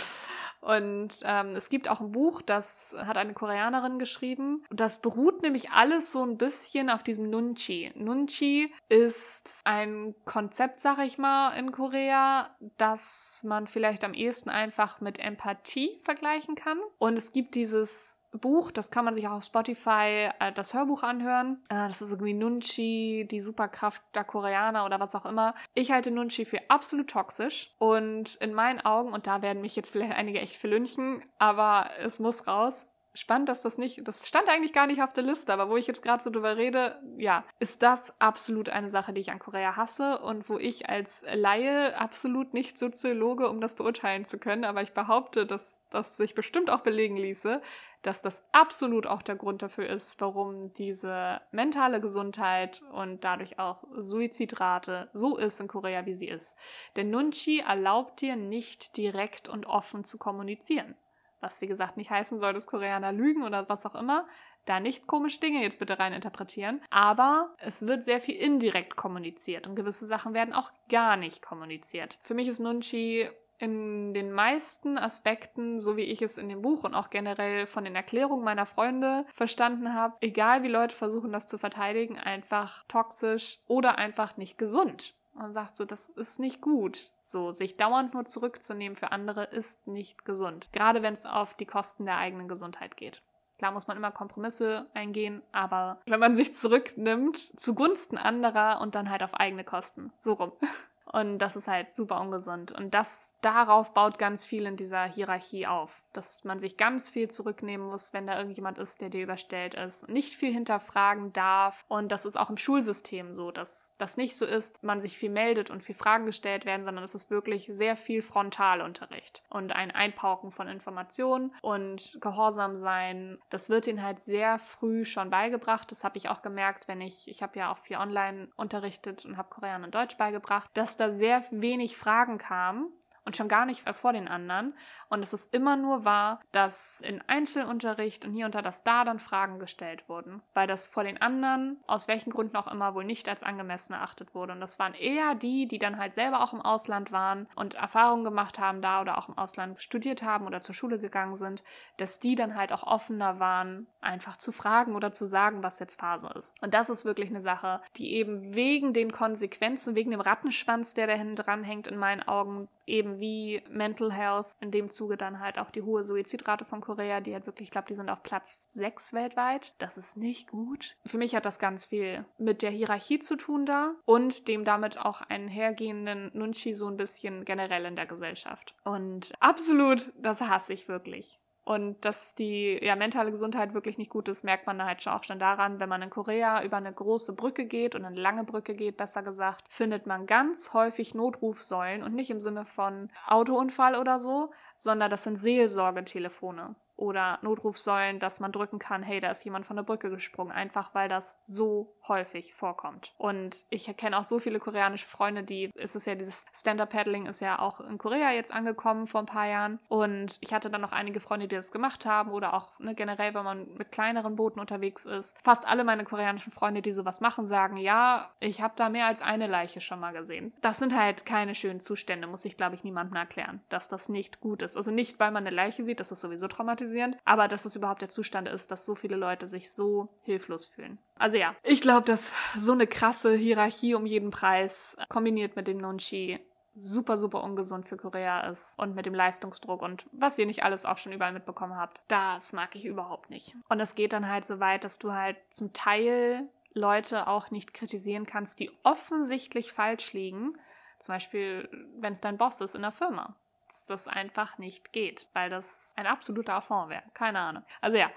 Und ähm, es gibt auch ein Buch, das hat eine Koreanerin geschrieben. Das beruht nämlich alles so ein bisschen auf diesem Nunchi. Nunchi ist ein Konzept, sag ich mal, in Korea, das man vielleicht am ehesten einfach mit Empathie vergleichen kann. Und es gibt dieses Buch, das kann man sich auch auf Spotify äh, das Hörbuch anhören. Äh, das ist irgendwie Nunchi, die Superkraft der Koreaner oder was auch immer. Ich halte Nunchi für absolut toxisch und in meinen Augen, und da werden mich jetzt vielleicht einige echt verlünchen, aber es muss raus. Spannend, dass das nicht, das stand eigentlich gar nicht auf der Liste, aber wo ich jetzt gerade so drüber rede, ja, ist das absolut eine Sache, die ich an Korea hasse und wo ich als Laie absolut nicht Soziologe, um das beurteilen zu können, aber ich behaupte, dass das sich bestimmt auch belegen ließe, dass das absolut auch der Grund dafür ist, warum diese mentale Gesundheit und dadurch auch Suizidrate so ist in Korea, wie sie ist. Denn Nunchi erlaubt dir nicht direkt und offen zu kommunizieren. Was wie gesagt nicht heißen soll, dass Koreaner lügen oder was auch immer. Da nicht komische Dinge jetzt bitte rein interpretieren. Aber es wird sehr viel indirekt kommuniziert und gewisse Sachen werden auch gar nicht kommuniziert. Für mich ist Nunchi in den meisten Aspekten, so wie ich es in dem Buch und auch generell von den Erklärungen meiner Freunde verstanden habe, egal wie Leute versuchen, das zu verteidigen, einfach toxisch oder einfach nicht gesund. Man sagt so, das ist nicht gut. So, sich dauernd nur zurückzunehmen für andere ist nicht gesund. Gerade wenn es auf die Kosten der eigenen Gesundheit geht. Klar muss man immer Kompromisse eingehen, aber wenn man sich zurücknimmt zugunsten anderer und dann halt auf eigene Kosten. So rum. [LAUGHS] Und das ist halt super ungesund. Und das darauf baut ganz viel in dieser Hierarchie auf. Dass man sich ganz viel zurücknehmen muss, wenn da irgendjemand ist, der dir überstellt ist. Nicht viel hinterfragen darf. Und das ist auch im Schulsystem so, dass das nicht so ist, man sich viel meldet und viel Fragen gestellt werden, sondern es ist wirklich sehr viel Frontalunterricht. Und ein Einpauken von Informationen und Gehorsam sein. Das wird ihnen halt sehr früh schon beigebracht. Das habe ich auch gemerkt, wenn ich, ich habe ja auch viel online unterrichtet und habe Korean und Deutsch beigebracht, dass da sehr wenig Fragen kamen und schon gar nicht vor den anderen. Und es ist immer nur wahr, dass in Einzelunterricht und hier und da, dass da dann Fragen gestellt wurden, weil das vor den anderen, aus welchen Gründen auch immer, wohl nicht als angemessen erachtet wurde. Und das waren eher die, die dann halt selber auch im Ausland waren und Erfahrungen gemacht haben da oder auch im Ausland studiert haben oder zur Schule gegangen sind, dass die dann halt auch offener waren, einfach zu fragen oder zu sagen, was jetzt Phase ist. Und das ist wirklich eine Sache, die eben wegen den Konsequenzen, wegen dem Rattenschwanz, der da hinten dran hängt, in meinen Augen eben wie Mental Health in dem Zuge dann halt auch die hohe Suizidrate von Korea, die halt wirklich, ich glaube, die sind auf Platz 6 weltweit. Das ist nicht gut. Für mich hat das ganz viel mit der Hierarchie zu tun da und dem damit auch einhergehenden Nunchi so ein bisschen generell in der Gesellschaft. Und absolut, das hasse ich wirklich. Und dass die ja, mentale Gesundheit wirklich nicht gut ist, merkt man halt auch schon daran, wenn man in Korea über eine große Brücke geht und eine lange Brücke geht, besser gesagt, findet man ganz häufig Notrufsäulen und nicht im Sinne von Autounfall oder so, sondern das sind Seelsorgetelefone oder Notrufsäulen, dass man drücken kann, hey, da ist jemand von der Brücke gesprungen, einfach weil das so häufig vorkommt. Und ich kenne auch so viele koreanische Freunde, die, ist es ja dieses Stand-Up-Paddling ist ja auch in Korea jetzt angekommen vor ein paar Jahren. Und ich hatte dann noch einige Freunde, die das gemacht haben oder auch ne, generell, wenn man mit kleineren Booten unterwegs ist. Fast alle meine koreanischen Freunde, die sowas machen, sagen, ja, ich habe da mehr als eine Leiche schon mal gesehen. Das sind halt keine schönen Zustände, muss ich, glaube ich, niemandem erklären, dass das nicht gut ist. Also nicht, weil man eine Leiche sieht, das ist sowieso traumatisierend, aber dass es überhaupt der Zustand ist, dass so viele Leute sich so hilflos fühlen. Also ja, ich glaube, dass so eine krasse Hierarchie um jeden Preis kombiniert mit dem Nunchi super, super ungesund für Korea ist und mit dem Leistungsdruck und was ihr nicht alles auch schon überall mitbekommen habt, das mag ich überhaupt nicht. Und es geht dann halt so weit, dass du halt zum Teil Leute auch nicht kritisieren kannst, die offensichtlich falsch liegen. Zum Beispiel, wenn es dein Boss ist in der Firma das einfach nicht geht, weil das ein absoluter Affront wäre. Keine Ahnung. Also ja,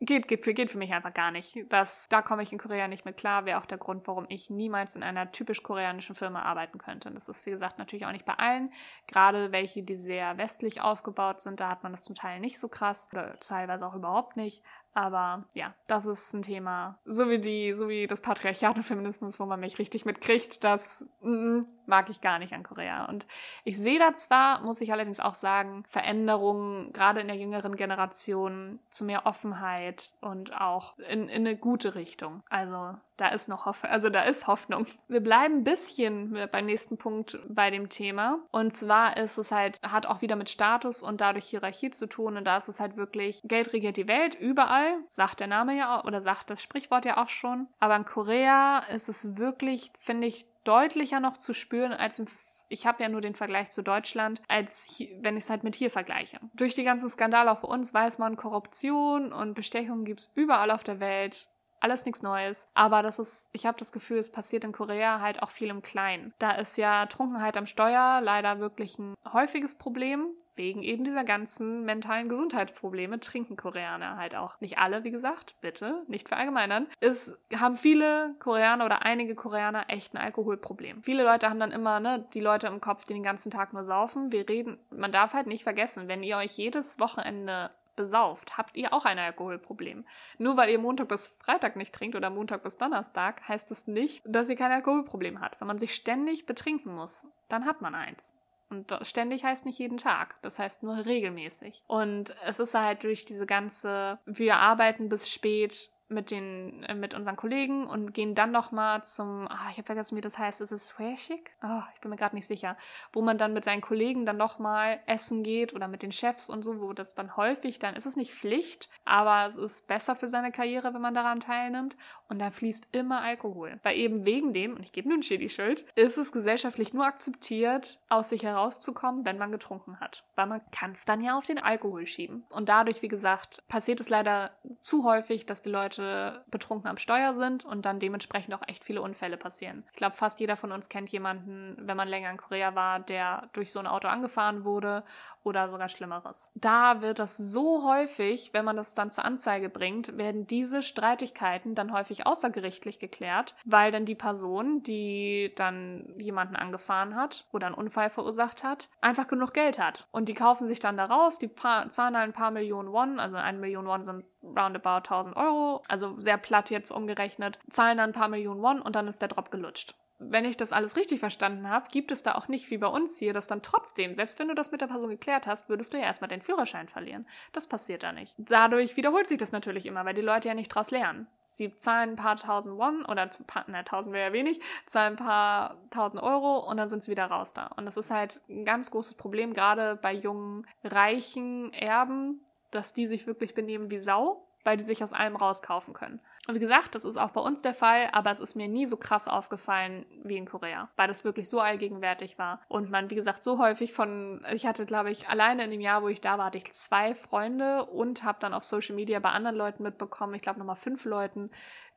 geht, geht, für, geht für mich einfach gar nicht. Das, da komme ich in Korea nicht mit klar. Wäre auch der Grund, warum ich niemals in einer typisch koreanischen Firma arbeiten könnte. Das ist, wie gesagt, natürlich auch nicht bei allen. Gerade welche, die sehr westlich aufgebaut sind, da hat man das zum Teil nicht so krass oder teilweise auch überhaupt nicht. Aber ja, das ist ein Thema. So wie die, so wie das Patriarchat und Feminismus, wo man mich richtig mitkriegt, das mm, mag ich gar nicht an Korea. Und ich sehe da zwar, muss ich allerdings auch sagen, Veränderungen, gerade in der jüngeren Generation, zu mehr Offenheit und auch in, in eine gute Richtung. Also da ist noch Hoffnung, also da ist Hoffnung. Wir bleiben ein bisschen beim nächsten Punkt bei dem Thema. Und zwar ist es halt, hat auch wieder mit Status und dadurch Hierarchie zu tun. Und da ist es halt wirklich, Geld regiert die Welt überall, sagt der Name ja auch, oder sagt das Sprichwort ja auch schon. Aber in Korea ist es wirklich, finde ich, deutlicher noch zu spüren als im ich habe ja nur den Vergleich zu Deutschland, als hier, wenn ich es halt mit hier vergleiche. Durch die ganzen Skandale auch bei uns weiß man, Korruption und Bestechung gibt es überall auf der Welt alles nichts Neues. Aber das ist, ich habe das Gefühl, es passiert in Korea halt auch viel im Kleinen. Da ist ja Trunkenheit am Steuer leider wirklich ein häufiges Problem. Wegen eben dieser ganzen mentalen Gesundheitsprobleme trinken Koreaner halt auch. Nicht alle, wie gesagt, bitte, nicht verallgemeinern. Es haben viele Koreaner oder einige Koreaner echt ein Alkoholproblem. Viele Leute haben dann immer, ne, die Leute im Kopf, die den ganzen Tag nur saufen. Wir reden, man darf halt nicht vergessen, wenn ihr euch jedes Wochenende besauft, habt ihr auch ein Alkoholproblem. Nur weil ihr Montag bis Freitag nicht trinkt oder Montag bis Donnerstag, heißt es das nicht, dass ihr kein Alkoholproblem habt. Wenn man sich ständig betrinken muss, dann hat man eins. Und ständig heißt nicht jeden Tag, das heißt nur regelmäßig. Und es ist halt durch diese ganze, wir arbeiten bis spät, mit den äh, mit unseren Kollegen und gehen dann noch mal zum ah, ich habe vergessen wie das heißt ist es Swashik? Oh, ich bin mir gerade nicht sicher wo man dann mit seinen Kollegen dann noch mal essen geht oder mit den Chefs und so wo das dann häufig dann ist es nicht Pflicht aber es ist besser für seine Karriere wenn man daran teilnimmt und da fließt immer Alkohol. Weil eben wegen dem und ich gebe nun die Schuld ist es gesellschaftlich nur akzeptiert aus sich herauszukommen wenn man getrunken hat. Weil man kann es dann ja auf den Alkohol schieben. Und dadurch wie gesagt passiert es leider zu häufig dass die Leute betrunken am Steuer sind und dann dementsprechend auch echt viele Unfälle passieren. Ich glaube, fast jeder von uns kennt jemanden, wenn man länger in Korea war, der durch so ein Auto angefahren wurde oder sogar Schlimmeres. Da wird das so häufig, wenn man das dann zur Anzeige bringt, werden diese Streitigkeiten dann häufig außergerichtlich geklärt, weil dann die Person, die dann jemanden angefahren hat oder einen Unfall verursacht hat, einfach genug Geld hat. Und die kaufen sich dann da raus, die zahlen ein paar Millionen Won, also eine Million Won sind roundabout 1000 Euro, also sehr platt jetzt umgerechnet, zahlen dann ein paar Millionen Won und dann ist der Drop gelutscht wenn ich das alles richtig verstanden habe, gibt es da auch nicht wie bei uns hier, dass dann trotzdem, selbst wenn du das mit der Person geklärt hast, würdest du ja erstmal den Führerschein verlieren. Das passiert da nicht. Dadurch wiederholt sich das natürlich immer, weil die Leute ja nicht draus lernen. Sie zahlen ein paar tausend Won oder na, tausend wäre ja wenig, zahlen ein paar tausend Euro und dann sind sie wieder raus da. Und das ist halt ein ganz großes Problem, gerade bei jungen, reichen Erben, dass die sich wirklich benehmen wie Sau, weil die sich aus allem rauskaufen können. Wie gesagt, das ist auch bei uns der Fall, aber es ist mir nie so krass aufgefallen wie in Korea, weil das wirklich so allgegenwärtig war. Und man, wie gesagt, so häufig von, ich hatte, glaube ich, alleine in dem Jahr, wo ich da war, hatte ich zwei Freunde und habe dann auf Social Media bei anderen Leuten mitbekommen, ich glaube nochmal fünf Leuten,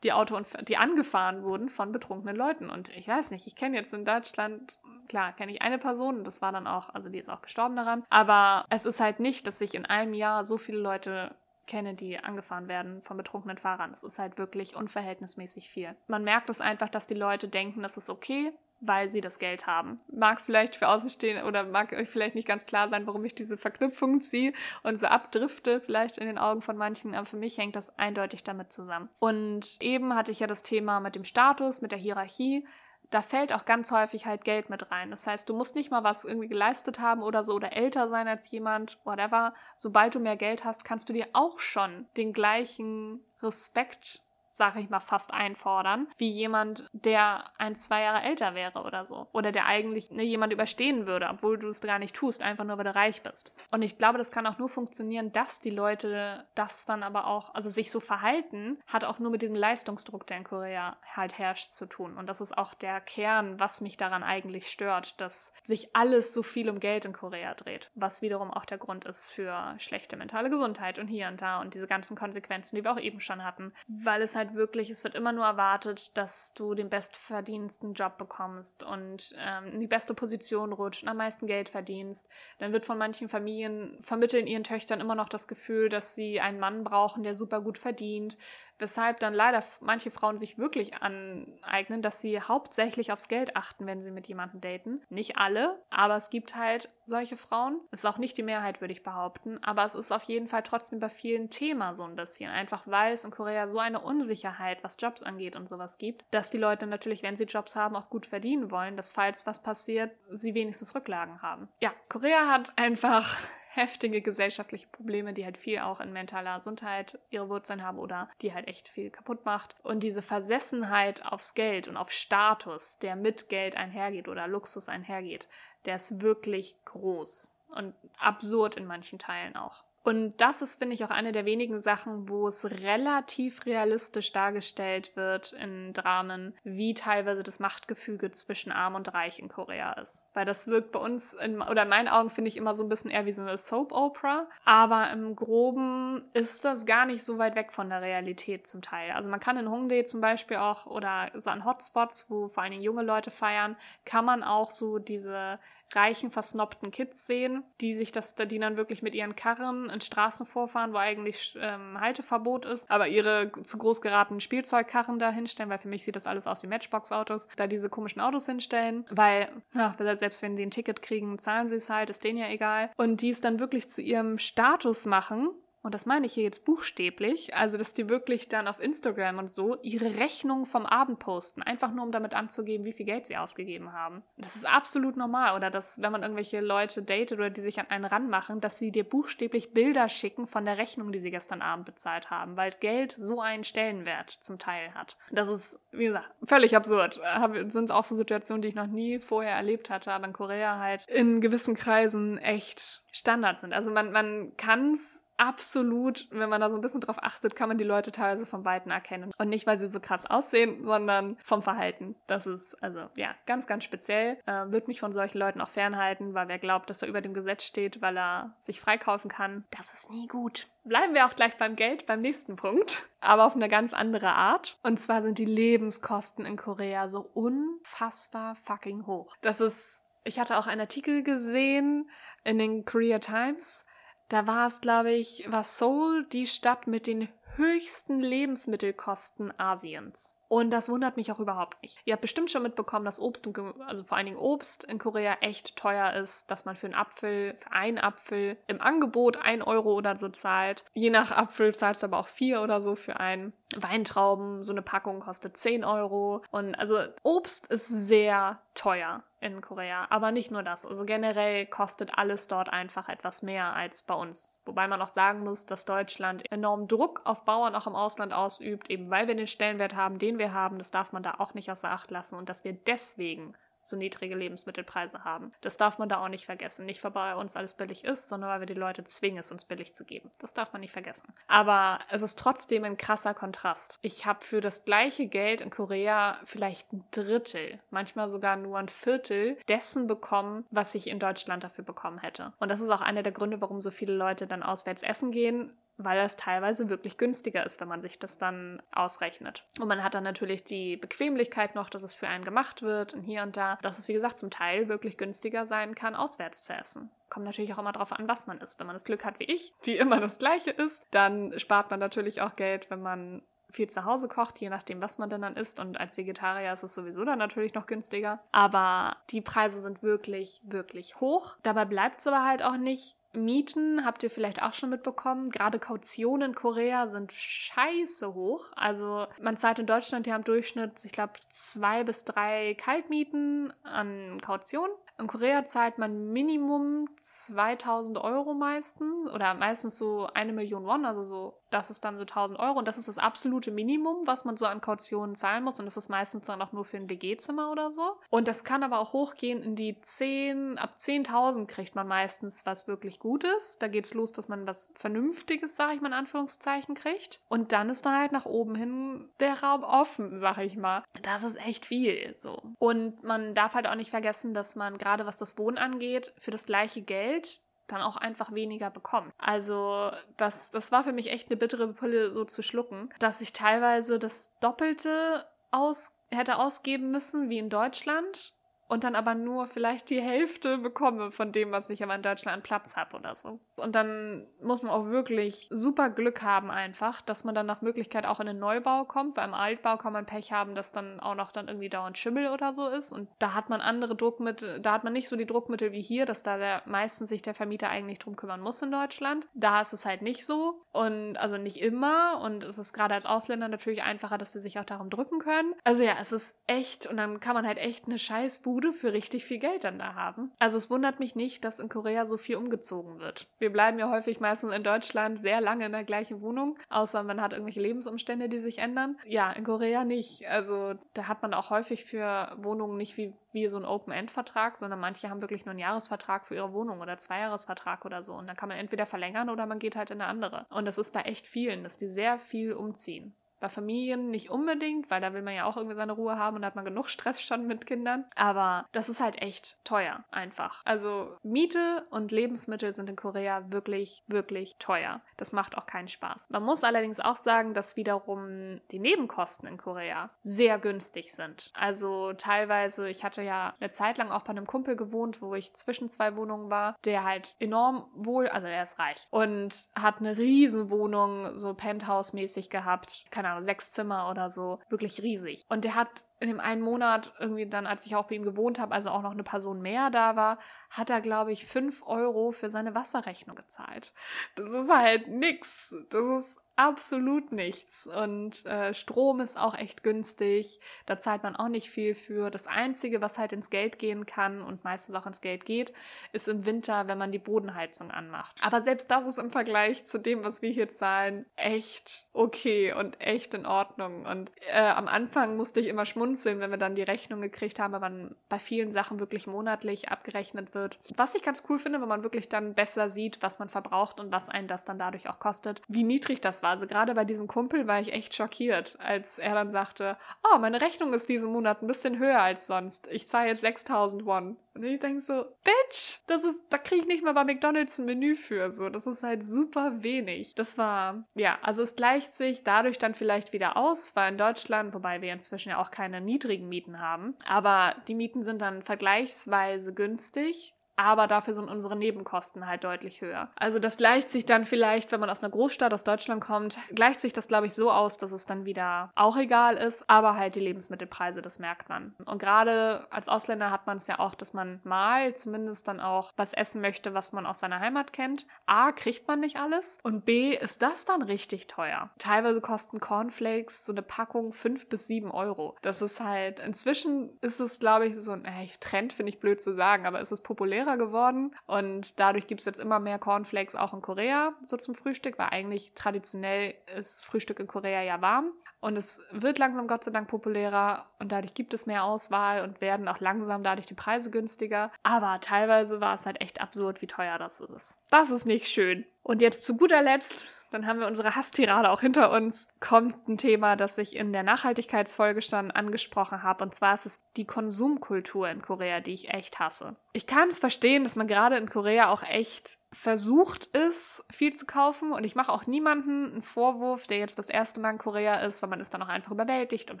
die Auto die angefahren wurden von betrunkenen Leuten. Und ich weiß nicht, ich kenne jetzt in Deutschland Klar, kenne ich eine Person, das war dann auch, also die ist auch gestorben daran. Aber es ist halt nicht, dass ich in einem Jahr so viele Leute kenne, die angefahren werden von betrunkenen Fahrern. Das ist halt wirklich unverhältnismäßig viel. Man merkt es einfach, dass die Leute denken, das ist okay, weil sie das Geld haben. Mag vielleicht für Außenstehende oder mag euch vielleicht nicht ganz klar sein, warum ich diese Verknüpfung ziehe und so abdrifte, vielleicht in den Augen von manchen, aber für mich hängt das eindeutig damit zusammen. Und eben hatte ich ja das Thema mit dem Status, mit der Hierarchie. Da fällt auch ganz häufig halt Geld mit rein. Das heißt, du musst nicht mal was irgendwie geleistet haben oder so oder älter sein als jemand, whatever. Sobald du mehr Geld hast, kannst du dir auch schon den gleichen Respekt sag ich mal, fast einfordern, wie jemand, der ein, zwei Jahre älter wäre oder so. Oder der eigentlich ne, jemand überstehen würde, obwohl du es gar nicht tust, einfach nur, weil du reich bist. Und ich glaube, das kann auch nur funktionieren, dass die Leute das dann aber auch, also sich so verhalten, hat auch nur mit diesem Leistungsdruck, der in Korea halt herrscht, zu tun. Und das ist auch der Kern, was mich daran eigentlich stört, dass sich alles so viel um Geld in Korea dreht. Was wiederum auch der Grund ist für schlechte mentale Gesundheit und hier und da und diese ganzen Konsequenzen, die wir auch eben schon hatten. Weil es halt halt wirklich, es wird immer nur erwartet, dass du den bestverdiensten Job bekommst und ähm, in die beste Position rutscht und am meisten Geld verdienst. Dann wird von manchen Familien vermitteln ihren Töchtern immer noch das Gefühl, dass sie einen Mann brauchen, der super gut verdient, Weshalb dann leider manche Frauen sich wirklich aneignen, dass sie hauptsächlich aufs Geld achten, wenn sie mit jemandem daten. Nicht alle, aber es gibt halt solche Frauen. Es ist auch nicht die Mehrheit, würde ich behaupten, aber es ist auf jeden Fall trotzdem bei vielen Thema so ein bisschen. Einfach weil es in Korea so eine Unsicherheit, was Jobs angeht und sowas gibt, dass die Leute natürlich, wenn sie Jobs haben, auch gut verdienen wollen, dass falls was passiert, sie wenigstens Rücklagen haben. Ja, Korea hat einfach heftige gesellschaftliche Probleme, die halt viel auch in mentaler Gesundheit ihre Wurzeln haben oder die halt echt viel kaputt macht. Und diese Versessenheit aufs Geld und auf Status, der mit Geld einhergeht oder Luxus einhergeht, der ist wirklich groß und absurd in manchen Teilen auch. Und das ist, finde ich, auch eine der wenigen Sachen, wo es relativ realistisch dargestellt wird in Dramen, wie teilweise das Machtgefüge zwischen Arm und Reich in Korea ist. Weil das wirkt bei uns, in, oder in meinen Augen finde ich immer so ein bisschen eher wie so eine Soap-Opera. Aber im Groben ist das gar nicht so weit weg von der Realität zum Teil. Also man kann in Hongdae zum Beispiel auch, oder so an Hotspots, wo vor allen Dingen junge Leute feiern, kann man auch so diese reichen, versnobten Kids sehen, die sich das, die dann wirklich mit ihren Karren in Straßen vorfahren, wo eigentlich ähm, Halteverbot ist, aber ihre zu groß geratenen Spielzeugkarren da hinstellen, weil für mich sieht das alles aus wie Matchbox-Autos, da diese komischen Autos hinstellen, weil, ja, selbst wenn die ein Ticket kriegen, zahlen sie es halt, ist denen ja egal. Und die es dann wirklich zu ihrem Status machen, und das meine ich hier jetzt buchstäblich, also dass die wirklich dann auf Instagram und so ihre Rechnung vom Abend posten, einfach nur um damit anzugeben, wie viel Geld sie ausgegeben haben. Das ist absolut normal. Oder dass, wenn man irgendwelche Leute datet oder die sich an einen ranmachen, dass sie dir buchstäblich Bilder schicken von der Rechnung, die sie gestern Abend bezahlt haben, weil Geld so einen Stellenwert zum Teil hat. Das ist, wie gesagt, völlig absurd. Sind auch so Situationen, die ich noch nie vorher erlebt hatte, aber in Korea halt in gewissen Kreisen echt Standard sind. Also man, man kann es absolut, wenn man da so ein bisschen drauf achtet, kann man die Leute teilweise vom Weiten erkennen. Und nicht, weil sie so krass aussehen, sondern vom Verhalten. Das ist also ja ganz, ganz speziell. Äh, wird mich von solchen Leuten auch fernhalten, weil wer glaubt, dass er über dem Gesetz steht, weil er sich freikaufen kann, das ist nie gut. Bleiben wir auch gleich beim Geld, beim nächsten Punkt, aber auf eine ganz andere Art. Und zwar sind die Lebenskosten in Korea so unfassbar fucking hoch. Das ist, ich hatte auch einen Artikel gesehen in den Korea Times da war es, glaube ich, war Seoul die Stadt mit den höchsten Lebensmittelkosten Asiens. Und das wundert mich auch überhaupt nicht. Ihr habt bestimmt schon mitbekommen, dass Obst, und, also vor allen Dingen Obst in Korea echt teuer ist, dass man für einen Apfel, für einen Apfel im Angebot ein Euro oder so zahlt. Je nach Apfel zahlst du aber auch vier oder so für einen. Weintrauben, so eine Packung kostet 10 Euro. Und also Obst ist sehr teuer in Korea. Aber nicht nur das. Also generell kostet alles dort einfach etwas mehr als bei uns. Wobei man auch sagen muss, dass Deutschland enormen Druck auf Bauern auch im Ausland ausübt, eben weil wir den Stellenwert haben, den wir haben. Das darf man da auch nicht außer Acht lassen und dass wir deswegen so niedrige Lebensmittelpreise haben. Das darf man da auch nicht vergessen. Nicht, weil bei uns alles billig ist, sondern weil wir die Leute zwingen, es uns billig zu geben. Das darf man nicht vergessen. Aber es ist trotzdem ein krasser Kontrast. Ich habe für das gleiche Geld in Korea vielleicht ein Drittel, manchmal sogar nur ein Viertel dessen bekommen, was ich in Deutschland dafür bekommen hätte. Und das ist auch einer der Gründe, warum so viele Leute dann auswärts essen gehen, weil das teilweise wirklich günstiger ist, wenn man sich das dann ausrechnet. Und man hat dann natürlich die Bequemlichkeit noch, dass es für einen gemacht wird und hier und da, dass es wie gesagt zum Teil wirklich günstiger sein kann, auswärts zu essen. Kommt natürlich auch immer darauf an, was man isst. Wenn man das Glück hat wie ich, die [LAUGHS] immer das gleiche isst, dann spart man natürlich auch Geld, wenn man viel zu Hause kocht, je nachdem, was man denn dann isst. Und als Vegetarier ist es sowieso dann natürlich noch günstiger. Aber die Preise sind wirklich, wirklich hoch. Dabei bleibt es aber halt auch nicht. Mieten habt ihr vielleicht auch schon mitbekommen. Gerade Kautionen in Korea sind scheiße hoch. Also man zahlt in Deutschland ja im Durchschnitt, ich glaube, zwei bis drei Kaltmieten an Kaution. In Korea zahlt man Minimum 2000 Euro meistens oder meistens so eine Million Won, also so, das ist dann so 1000 Euro und das ist das absolute Minimum, was man so an Kautionen zahlen muss und das ist meistens dann auch nur für ein WG-Zimmer oder so. Und das kann aber auch hochgehen in die 10, ab 10.000 kriegt man meistens was wirklich Gutes. Da geht es los, dass man was Vernünftiges, sage ich mal in Anführungszeichen, kriegt. Und dann ist dann halt nach oben hin der Raum offen, sag ich mal. Das ist echt viel so. Und man darf halt auch nicht vergessen, dass man gerade was das Wohnen angeht, für das gleiche Geld dann auch einfach weniger bekommt. Also das, das war für mich echt eine bittere Pille so zu schlucken, dass ich teilweise das Doppelte aus, hätte ausgeben müssen wie in Deutschland und dann aber nur vielleicht die Hälfte bekomme von dem, was ich aber in Deutschland an Platz habe oder so. Und dann muss man auch wirklich super Glück haben einfach, dass man dann nach Möglichkeit auch in den Neubau kommt, weil im Altbau kann man Pech haben, dass dann auch noch dann irgendwie dauernd Schimmel oder so ist und da hat man andere Druckmittel, da hat man nicht so die Druckmittel wie hier, dass da der meistens sich der Vermieter eigentlich drum kümmern muss in Deutschland. Da ist es halt nicht so und also nicht immer und es ist gerade als Ausländer natürlich einfacher, dass sie sich auch darum drücken können. Also ja, es ist echt und dann kann man halt echt eine Scheißbude Bude für richtig viel Geld dann da haben. Also es wundert mich nicht, dass in Korea so viel umgezogen wird. Wir bleiben ja häufig meistens in Deutschland sehr lange in der gleichen Wohnung, außer man hat irgendwelche Lebensumstände, die sich ändern. Ja, in Korea nicht. Also da hat man auch häufig für Wohnungen nicht wie, wie so ein Open-End-Vertrag, sondern manche haben wirklich nur einen Jahresvertrag für ihre Wohnung oder Zweijahresvertrag oder so. Und dann kann man entweder verlängern oder man geht halt in eine andere. Und das ist bei echt vielen, dass die sehr viel umziehen. Bei Familien nicht unbedingt, weil da will man ja auch irgendwie seine Ruhe haben und da hat man genug Stress schon mit Kindern. Aber das ist halt echt teuer, einfach. Also Miete und Lebensmittel sind in Korea wirklich, wirklich teuer. Das macht auch keinen Spaß. Man muss allerdings auch sagen, dass wiederum die Nebenkosten in Korea sehr günstig sind. Also teilweise, ich hatte ja eine Zeit lang auch bei einem Kumpel gewohnt, wo ich zwischen zwei Wohnungen war, der halt enorm wohl, also er ist reich und hat eine riesen Wohnung, so Penthouse-mäßig gehabt. Keine keine Ahnung, sechs Zimmer oder so, wirklich riesig. Und der hat in dem einen Monat irgendwie dann, als ich auch bei ihm gewohnt habe, also auch noch eine Person mehr da war, hat er, glaube ich, fünf Euro für seine Wasserrechnung gezahlt. Das ist halt nix. Das ist absolut nichts. Und äh, Strom ist auch echt günstig. Da zahlt man auch nicht viel für. Das Einzige, was halt ins Geld gehen kann und meistens auch ins Geld geht, ist im Winter, wenn man die Bodenheizung anmacht. Aber selbst das ist im Vergleich zu dem, was wir hier zahlen, echt okay und echt in Ordnung. Und äh, am Anfang musste ich immer schmunzeln, wenn wir dann die Rechnung gekriegt haben, weil man bei vielen Sachen wirklich monatlich abgerechnet wird. Was ich ganz cool finde, wenn man wirklich dann besser sieht, was man verbraucht und was einen das dann dadurch auch kostet, wie niedrig das war war. Also gerade bei diesem Kumpel war ich echt schockiert, als er dann sagte, oh, meine Rechnung ist diesen Monat ein bisschen höher als sonst. Ich zahle jetzt 6000 Won. Und ich denke so, Bitch, das ist, da kriege ich nicht mal bei McDonalds ein Menü für. So, das ist halt super wenig. Das war, ja, also es gleicht sich dadurch dann vielleicht wieder aus, weil in Deutschland, wobei wir inzwischen ja auch keine niedrigen Mieten haben, aber die Mieten sind dann vergleichsweise günstig aber dafür sind unsere Nebenkosten halt deutlich höher. Also das gleicht sich dann vielleicht, wenn man aus einer Großstadt aus Deutschland kommt, gleicht sich das, glaube ich, so aus, dass es dann wieder auch egal ist, aber halt die Lebensmittelpreise, das merkt man. Und gerade als Ausländer hat man es ja auch, dass man mal zumindest dann auch was essen möchte, was man aus seiner Heimat kennt. A, kriegt man nicht alles und B, ist das dann richtig teuer. Teilweise kosten Cornflakes so eine Packung fünf bis sieben Euro. Das ist halt, inzwischen ist es, glaube ich, so ein äh, Trend, finde ich blöd zu sagen, aber ist es populär populärer geworden und dadurch gibt es jetzt immer mehr Cornflakes auch in Korea so zum Frühstück, weil eigentlich traditionell ist Frühstück in Korea ja warm und es wird langsam Gott sei Dank populärer und dadurch gibt es mehr Auswahl und werden auch langsam dadurch die Preise günstiger. Aber teilweise war es halt echt absurd, wie teuer das ist. Das ist nicht schön. Und jetzt zu guter Letzt dann haben wir unsere Hasstirade auch hinter uns, kommt ein Thema, das ich in der Nachhaltigkeitsfolge schon angesprochen habe. Und zwar ist es die Konsumkultur in Korea, die ich echt hasse. Ich kann es verstehen, dass man gerade in Korea auch echt versucht ist, viel zu kaufen. Und ich mache auch niemanden einen Vorwurf, der jetzt das erste Mal in Korea ist, weil man ist dann auch einfach überwältigt und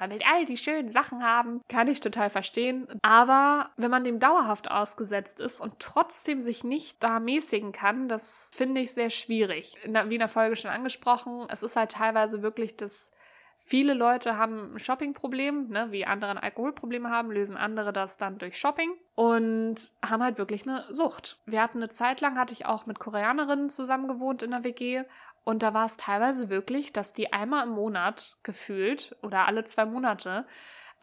man will all die schönen Sachen haben. Kann ich total verstehen. Aber wenn man dem dauerhaft ausgesetzt ist und trotzdem sich nicht da mäßigen kann, das finde ich sehr schwierig. In der, wie in der Folge schon angesprochen, es ist halt teilweise wirklich das Viele Leute haben ein Shoppingproblem, ne, wie andere ein Alkoholproblem haben, lösen andere das dann durch Shopping und haben halt wirklich eine Sucht. Wir hatten eine Zeit lang, hatte ich auch mit Koreanerinnen zusammen gewohnt in der WG und da war es teilweise wirklich, dass die einmal im Monat gefühlt oder alle zwei Monate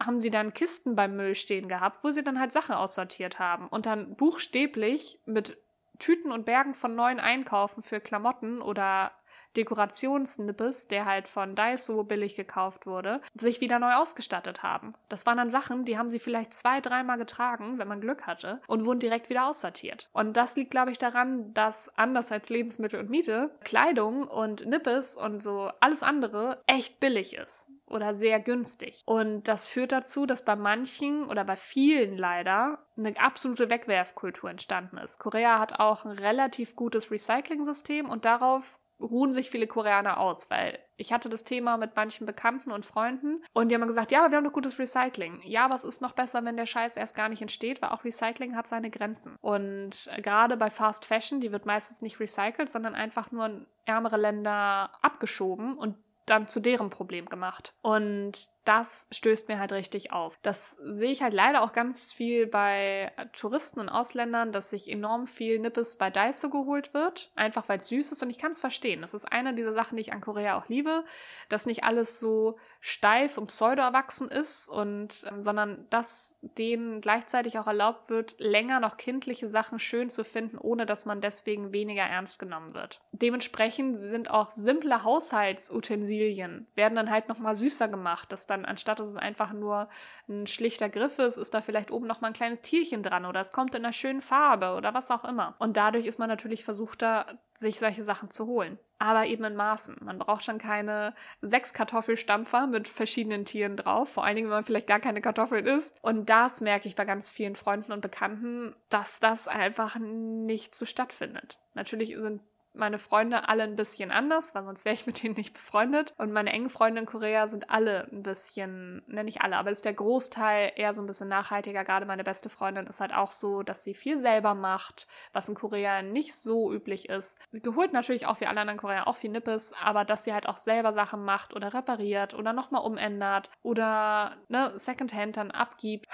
haben sie dann Kisten beim Müll stehen gehabt, wo sie dann halt Sachen aussortiert haben und dann buchstäblich mit Tüten und Bergen von neuen Einkaufen für Klamotten oder Dekorationsnippes, der halt von Daiso billig gekauft wurde, sich wieder neu ausgestattet haben. Das waren dann Sachen, die haben sie vielleicht zwei, dreimal getragen, wenn man Glück hatte, und wurden direkt wieder aussortiert. Und das liegt, glaube ich, daran, dass anders als Lebensmittel und Miete, Kleidung und Nippes und so alles andere echt billig ist oder sehr günstig. Und das führt dazu, dass bei manchen oder bei vielen leider eine absolute Wegwerfkultur entstanden ist. Korea hat auch ein relativ gutes Recycling-System und darauf ruhen sich viele Koreaner aus, weil ich hatte das Thema mit manchen Bekannten und Freunden und die haben gesagt, ja, aber wir haben doch gutes Recycling. Ja, es ist noch besser, wenn der Scheiß erst gar nicht entsteht, weil auch Recycling hat seine Grenzen. Und gerade bei Fast Fashion, die wird meistens nicht recycelt, sondern einfach nur in ärmere Länder abgeschoben und dann zu deren Problem gemacht. Und das stößt mir halt richtig auf. Das sehe ich halt leider auch ganz viel bei Touristen und Ausländern, dass sich enorm viel Nippes bei Daiso geholt wird, einfach weil es süß ist und ich kann es verstehen. Das ist eine dieser Sachen, die ich an Korea auch liebe, dass nicht alles so steif und pseudo erwachsen ist und äh, sondern dass denen gleichzeitig auch erlaubt wird, länger noch kindliche Sachen schön zu finden, ohne dass man deswegen weniger ernst genommen wird. Dementsprechend sind auch simple Haushaltsutensilien werden dann halt noch mal süßer gemacht, dass dann dann anstatt dass es einfach nur ein schlichter Griff ist, ist da vielleicht oben noch mal ein kleines Tierchen dran oder es kommt in einer schönen Farbe oder was auch immer. Und dadurch ist man natürlich versucht, da sich solche Sachen zu holen. Aber eben in Maßen. Man braucht dann keine sechs Kartoffelstampfer mit verschiedenen Tieren drauf, vor allen Dingen, wenn man vielleicht gar keine Kartoffeln isst. Und das merke ich bei ganz vielen Freunden und Bekannten, dass das einfach nicht so stattfindet. Natürlich sind meine Freunde alle ein bisschen anders, weil sonst wäre ich mit denen nicht befreundet. Und meine engen Freunde in Korea sind alle ein bisschen, ne, nicht alle, aber ist der Großteil eher so ein bisschen nachhaltiger. Gerade meine beste Freundin ist halt auch so, dass sie viel selber macht, was in Korea nicht so üblich ist. Sie geholt natürlich auch wie alle anderen Korea auch viel Nippes, aber dass sie halt auch selber Sachen macht oder repariert oder nochmal umändert oder ne, Secondhand dann abgibt.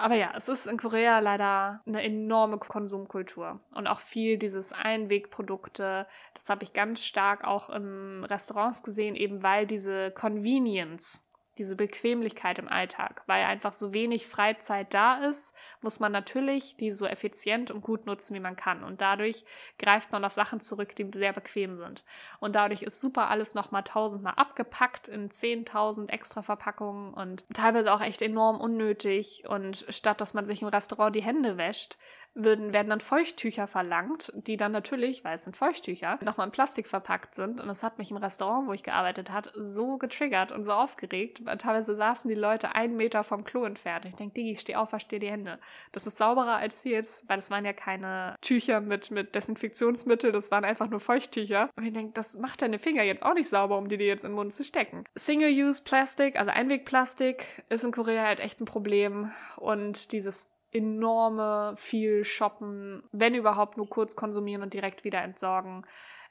Aber ja, es ist in Korea leider eine enorme Konsumkultur und auch viel dieses Einwegprodukte. Das habe ich ganz stark auch in Restaurants gesehen, eben weil diese Convenience diese Bequemlichkeit im Alltag. Weil einfach so wenig Freizeit da ist, muss man natürlich die so effizient und gut nutzen, wie man kann. Und dadurch greift man auf Sachen zurück, die sehr bequem sind. Und dadurch ist super alles nochmal tausendmal abgepackt in zehntausend extra Verpackungen und teilweise auch echt enorm unnötig. Und statt dass man sich im Restaurant die Hände wäscht, würden, werden dann Feuchttücher verlangt, die dann natürlich, weil es sind Feuchttücher, nochmal in Plastik verpackt sind. Und das hat mich im Restaurant, wo ich gearbeitet habe, so getriggert und so aufgeregt. Weil teilweise saßen die Leute einen Meter vom Klo entfernt. Ich denke, Digi, steh auf, versteh die Hände. Das ist sauberer als hier jetzt, weil das waren ja keine Tücher mit, mit Desinfektionsmittel, das waren einfach nur Feuchttücher. Und ich denke, das macht deine Finger jetzt auch nicht sauber, um die dir jetzt in den Mund zu stecken. Single-Use-Plastik, also Einwegplastik, ist in Korea halt echt ein Problem. Und dieses enorme viel shoppen, wenn überhaupt nur kurz konsumieren und direkt wieder entsorgen,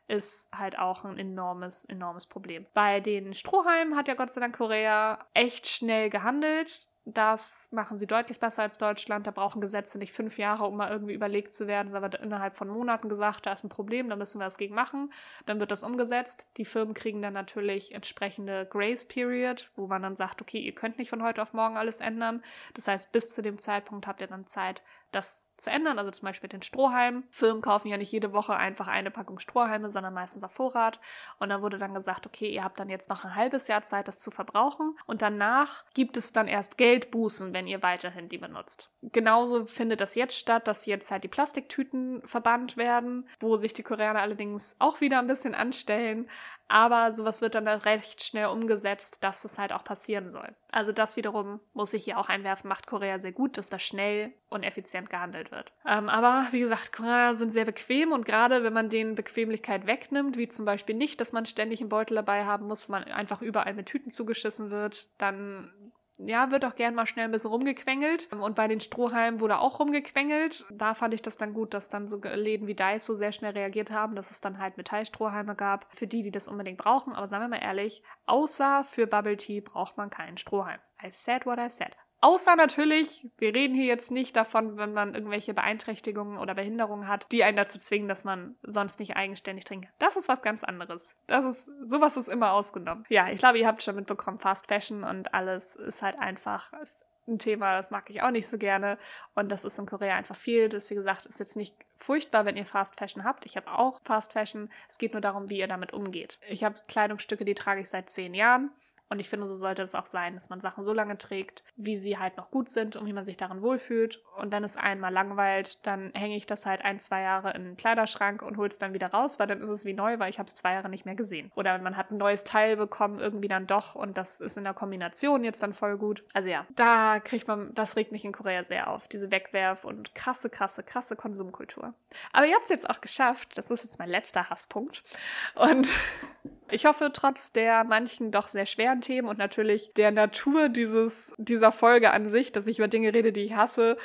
ist halt auch ein enormes, enormes Problem. Bei den Strohhalmen hat ja Gott sei Dank Korea echt schnell gehandelt. Das machen sie deutlich besser als Deutschland. Da brauchen Gesetze nicht fünf Jahre, um mal irgendwie überlegt zu werden. Da wird innerhalb von Monaten gesagt, da ist ein Problem, da müssen wir was gegen machen. Dann wird das umgesetzt. Die Firmen kriegen dann natürlich entsprechende Grace Period, wo man dann sagt, okay, ihr könnt nicht von heute auf morgen alles ändern. Das heißt, bis zu dem Zeitpunkt habt ihr dann Zeit, das zu ändern. Also zum Beispiel den Strohhalm. Firmen kaufen ja nicht jede Woche einfach eine Packung Strohhalme, sondern meistens auf Vorrat. Und da wurde dann gesagt, okay, ihr habt dann jetzt noch ein halbes Jahr Zeit, das zu verbrauchen. Und danach gibt es dann erst Geldbußen, wenn ihr weiterhin die benutzt. Genauso findet das jetzt statt, dass jetzt halt die Plastiktüten verbannt werden, wo sich die Koreaner allerdings auch wieder ein bisschen anstellen. Aber sowas wird dann recht schnell umgesetzt, dass es halt auch passieren soll. Also das wiederum muss ich hier auch einwerfen, macht Korea sehr gut, dass da schnell und effizient gehandelt wird. Ähm, aber wie gesagt, Korea sind sehr bequem und gerade wenn man denen Bequemlichkeit wegnimmt, wie zum Beispiel nicht, dass man ständig einen Beutel dabei haben muss, wo man einfach überall mit Tüten zugeschissen wird, dann ja, wird auch gern mal schnell ein bisschen rumgequengelt. Und bei den Strohhalmen wurde auch rumgequengelt. Da fand ich das dann gut, dass dann so Läden wie Dice so sehr schnell reagiert haben, dass es dann halt Metallstrohhalme gab, für die, die das unbedingt brauchen. Aber sagen wir mal ehrlich, außer für Bubble Tea braucht man keinen Strohhalm. I said what I said. Außer natürlich, wir reden hier jetzt nicht davon, wenn man irgendwelche Beeinträchtigungen oder Behinderungen hat, die einen dazu zwingen, dass man sonst nicht eigenständig trinkt. Das ist was ganz anderes. Das ist, sowas ist immer ausgenommen. Ja, ich glaube, ihr habt schon mitbekommen, Fast Fashion und alles ist halt einfach ein Thema, das mag ich auch nicht so gerne. Und das ist in Korea einfach viel. Das, wie gesagt, ist jetzt nicht furchtbar, wenn ihr Fast Fashion habt. Ich habe auch Fast Fashion. Es geht nur darum, wie ihr damit umgeht. Ich habe Kleidungsstücke, die trage ich seit zehn Jahren. Und ich finde, so sollte es auch sein, dass man Sachen so lange trägt, wie sie halt noch gut sind und wie man sich darin wohlfühlt. Und wenn es einmal langweilt, dann hänge ich das halt ein, zwei Jahre in den Kleiderschrank und hole es dann wieder raus, weil dann ist es wie neu, weil ich habe es zwei Jahre nicht mehr gesehen. Oder man hat ein neues Teil bekommen, irgendwie dann doch und das ist in der Kombination jetzt dann voll gut. Also ja, da kriegt man, das regt mich in Korea sehr auf, diese Wegwerf- und krasse, krasse, krasse Konsumkultur. Aber ihr habt es jetzt auch geschafft, das ist jetzt mein letzter Hasspunkt. Und [LAUGHS] ich hoffe, trotz der manchen doch sehr schweren Themen und natürlich der Natur dieses, dieser Folge an sich, dass ich über Dinge rede, die ich hasse,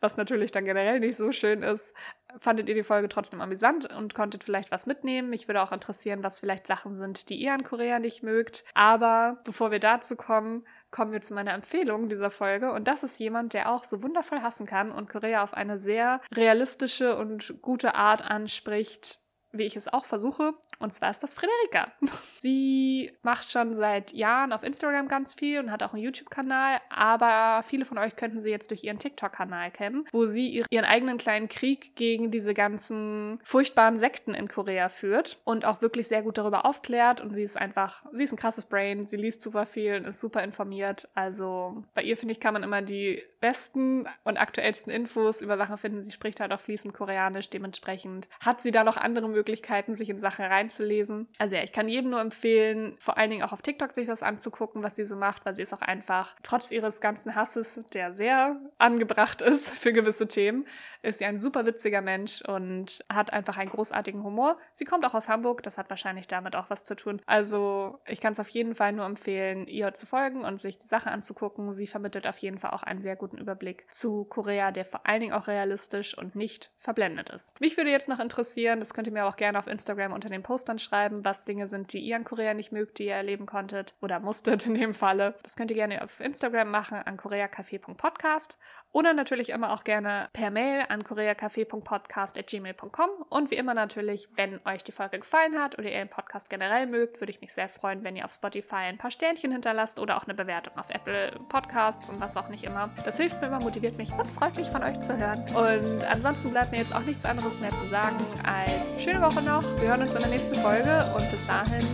was natürlich dann generell nicht so schön ist, fandet ihr die Folge trotzdem amüsant und konntet vielleicht was mitnehmen. Mich würde auch interessieren, was vielleicht Sachen sind, die ihr an Korea nicht mögt. Aber bevor wir dazu kommen, kommen wir zu meiner Empfehlung dieser Folge. Und das ist jemand, der auch so wundervoll hassen kann und Korea auf eine sehr realistische und gute Art anspricht, wie ich es auch versuche. Und zwar ist das Frederika. [LAUGHS] Sie macht schon seit Jahren auf Instagram ganz viel und hat auch einen YouTube-Kanal, aber viele von euch könnten sie jetzt durch ihren TikTok-Kanal kennen, wo sie ihren eigenen kleinen Krieg gegen diese ganzen furchtbaren Sekten in Korea führt und auch wirklich sehr gut darüber aufklärt. Und sie ist einfach, sie ist ein krasses Brain, sie liest super viel und ist super informiert. Also bei ihr, finde ich, kann man immer die besten und aktuellsten Infos über Sachen finden. Sie spricht halt auch fließend Koreanisch, dementsprechend hat sie da noch andere Möglichkeiten Möglichkeiten, sich in Sachen reinzulesen. Also ja, ich kann jedem nur empfehlen, vor allen Dingen auch auf TikTok sich das anzugucken, was sie so macht, weil sie ist auch einfach, trotz ihres ganzen Hasses, der sehr angebracht [LAUGHS] ist für gewisse Themen, ist sie ein super witziger Mensch und hat einfach einen großartigen Humor. Sie kommt auch aus Hamburg, das hat wahrscheinlich damit auch was zu tun. Also ich kann es auf jeden Fall nur empfehlen, ihr zu folgen und sich die Sache anzugucken. Sie vermittelt auf jeden Fall auch einen sehr guten Überblick zu Korea, der vor allen Dingen auch realistisch und nicht verblendet ist. Mich würde jetzt noch interessieren, das könnt ihr mir auch gerne auf Instagram unter den Postern schreiben, was Dinge sind, die ihr an Korea nicht mögt, die ihr erleben konntet oder musstet in dem Falle. Das könnt ihr gerne auf Instagram machen an koreacafé.podcast oder natürlich immer auch gerne per Mail an koreacafé.podcast.gmail.com. Und wie immer natürlich, wenn euch die Folge gefallen hat oder ihr den Podcast generell mögt, würde ich mich sehr freuen, wenn ihr auf Spotify ein paar Sternchen hinterlasst oder auch eine Bewertung auf Apple Podcasts und was auch nicht immer. Das hilft mir immer, motiviert mich und freut mich von euch zu hören. Und ansonsten bleibt mir jetzt auch nichts anderes mehr zu sagen als schöne Woche noch. Wir hören uns in der nächsten Folge und bis dahin,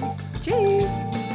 tschüss!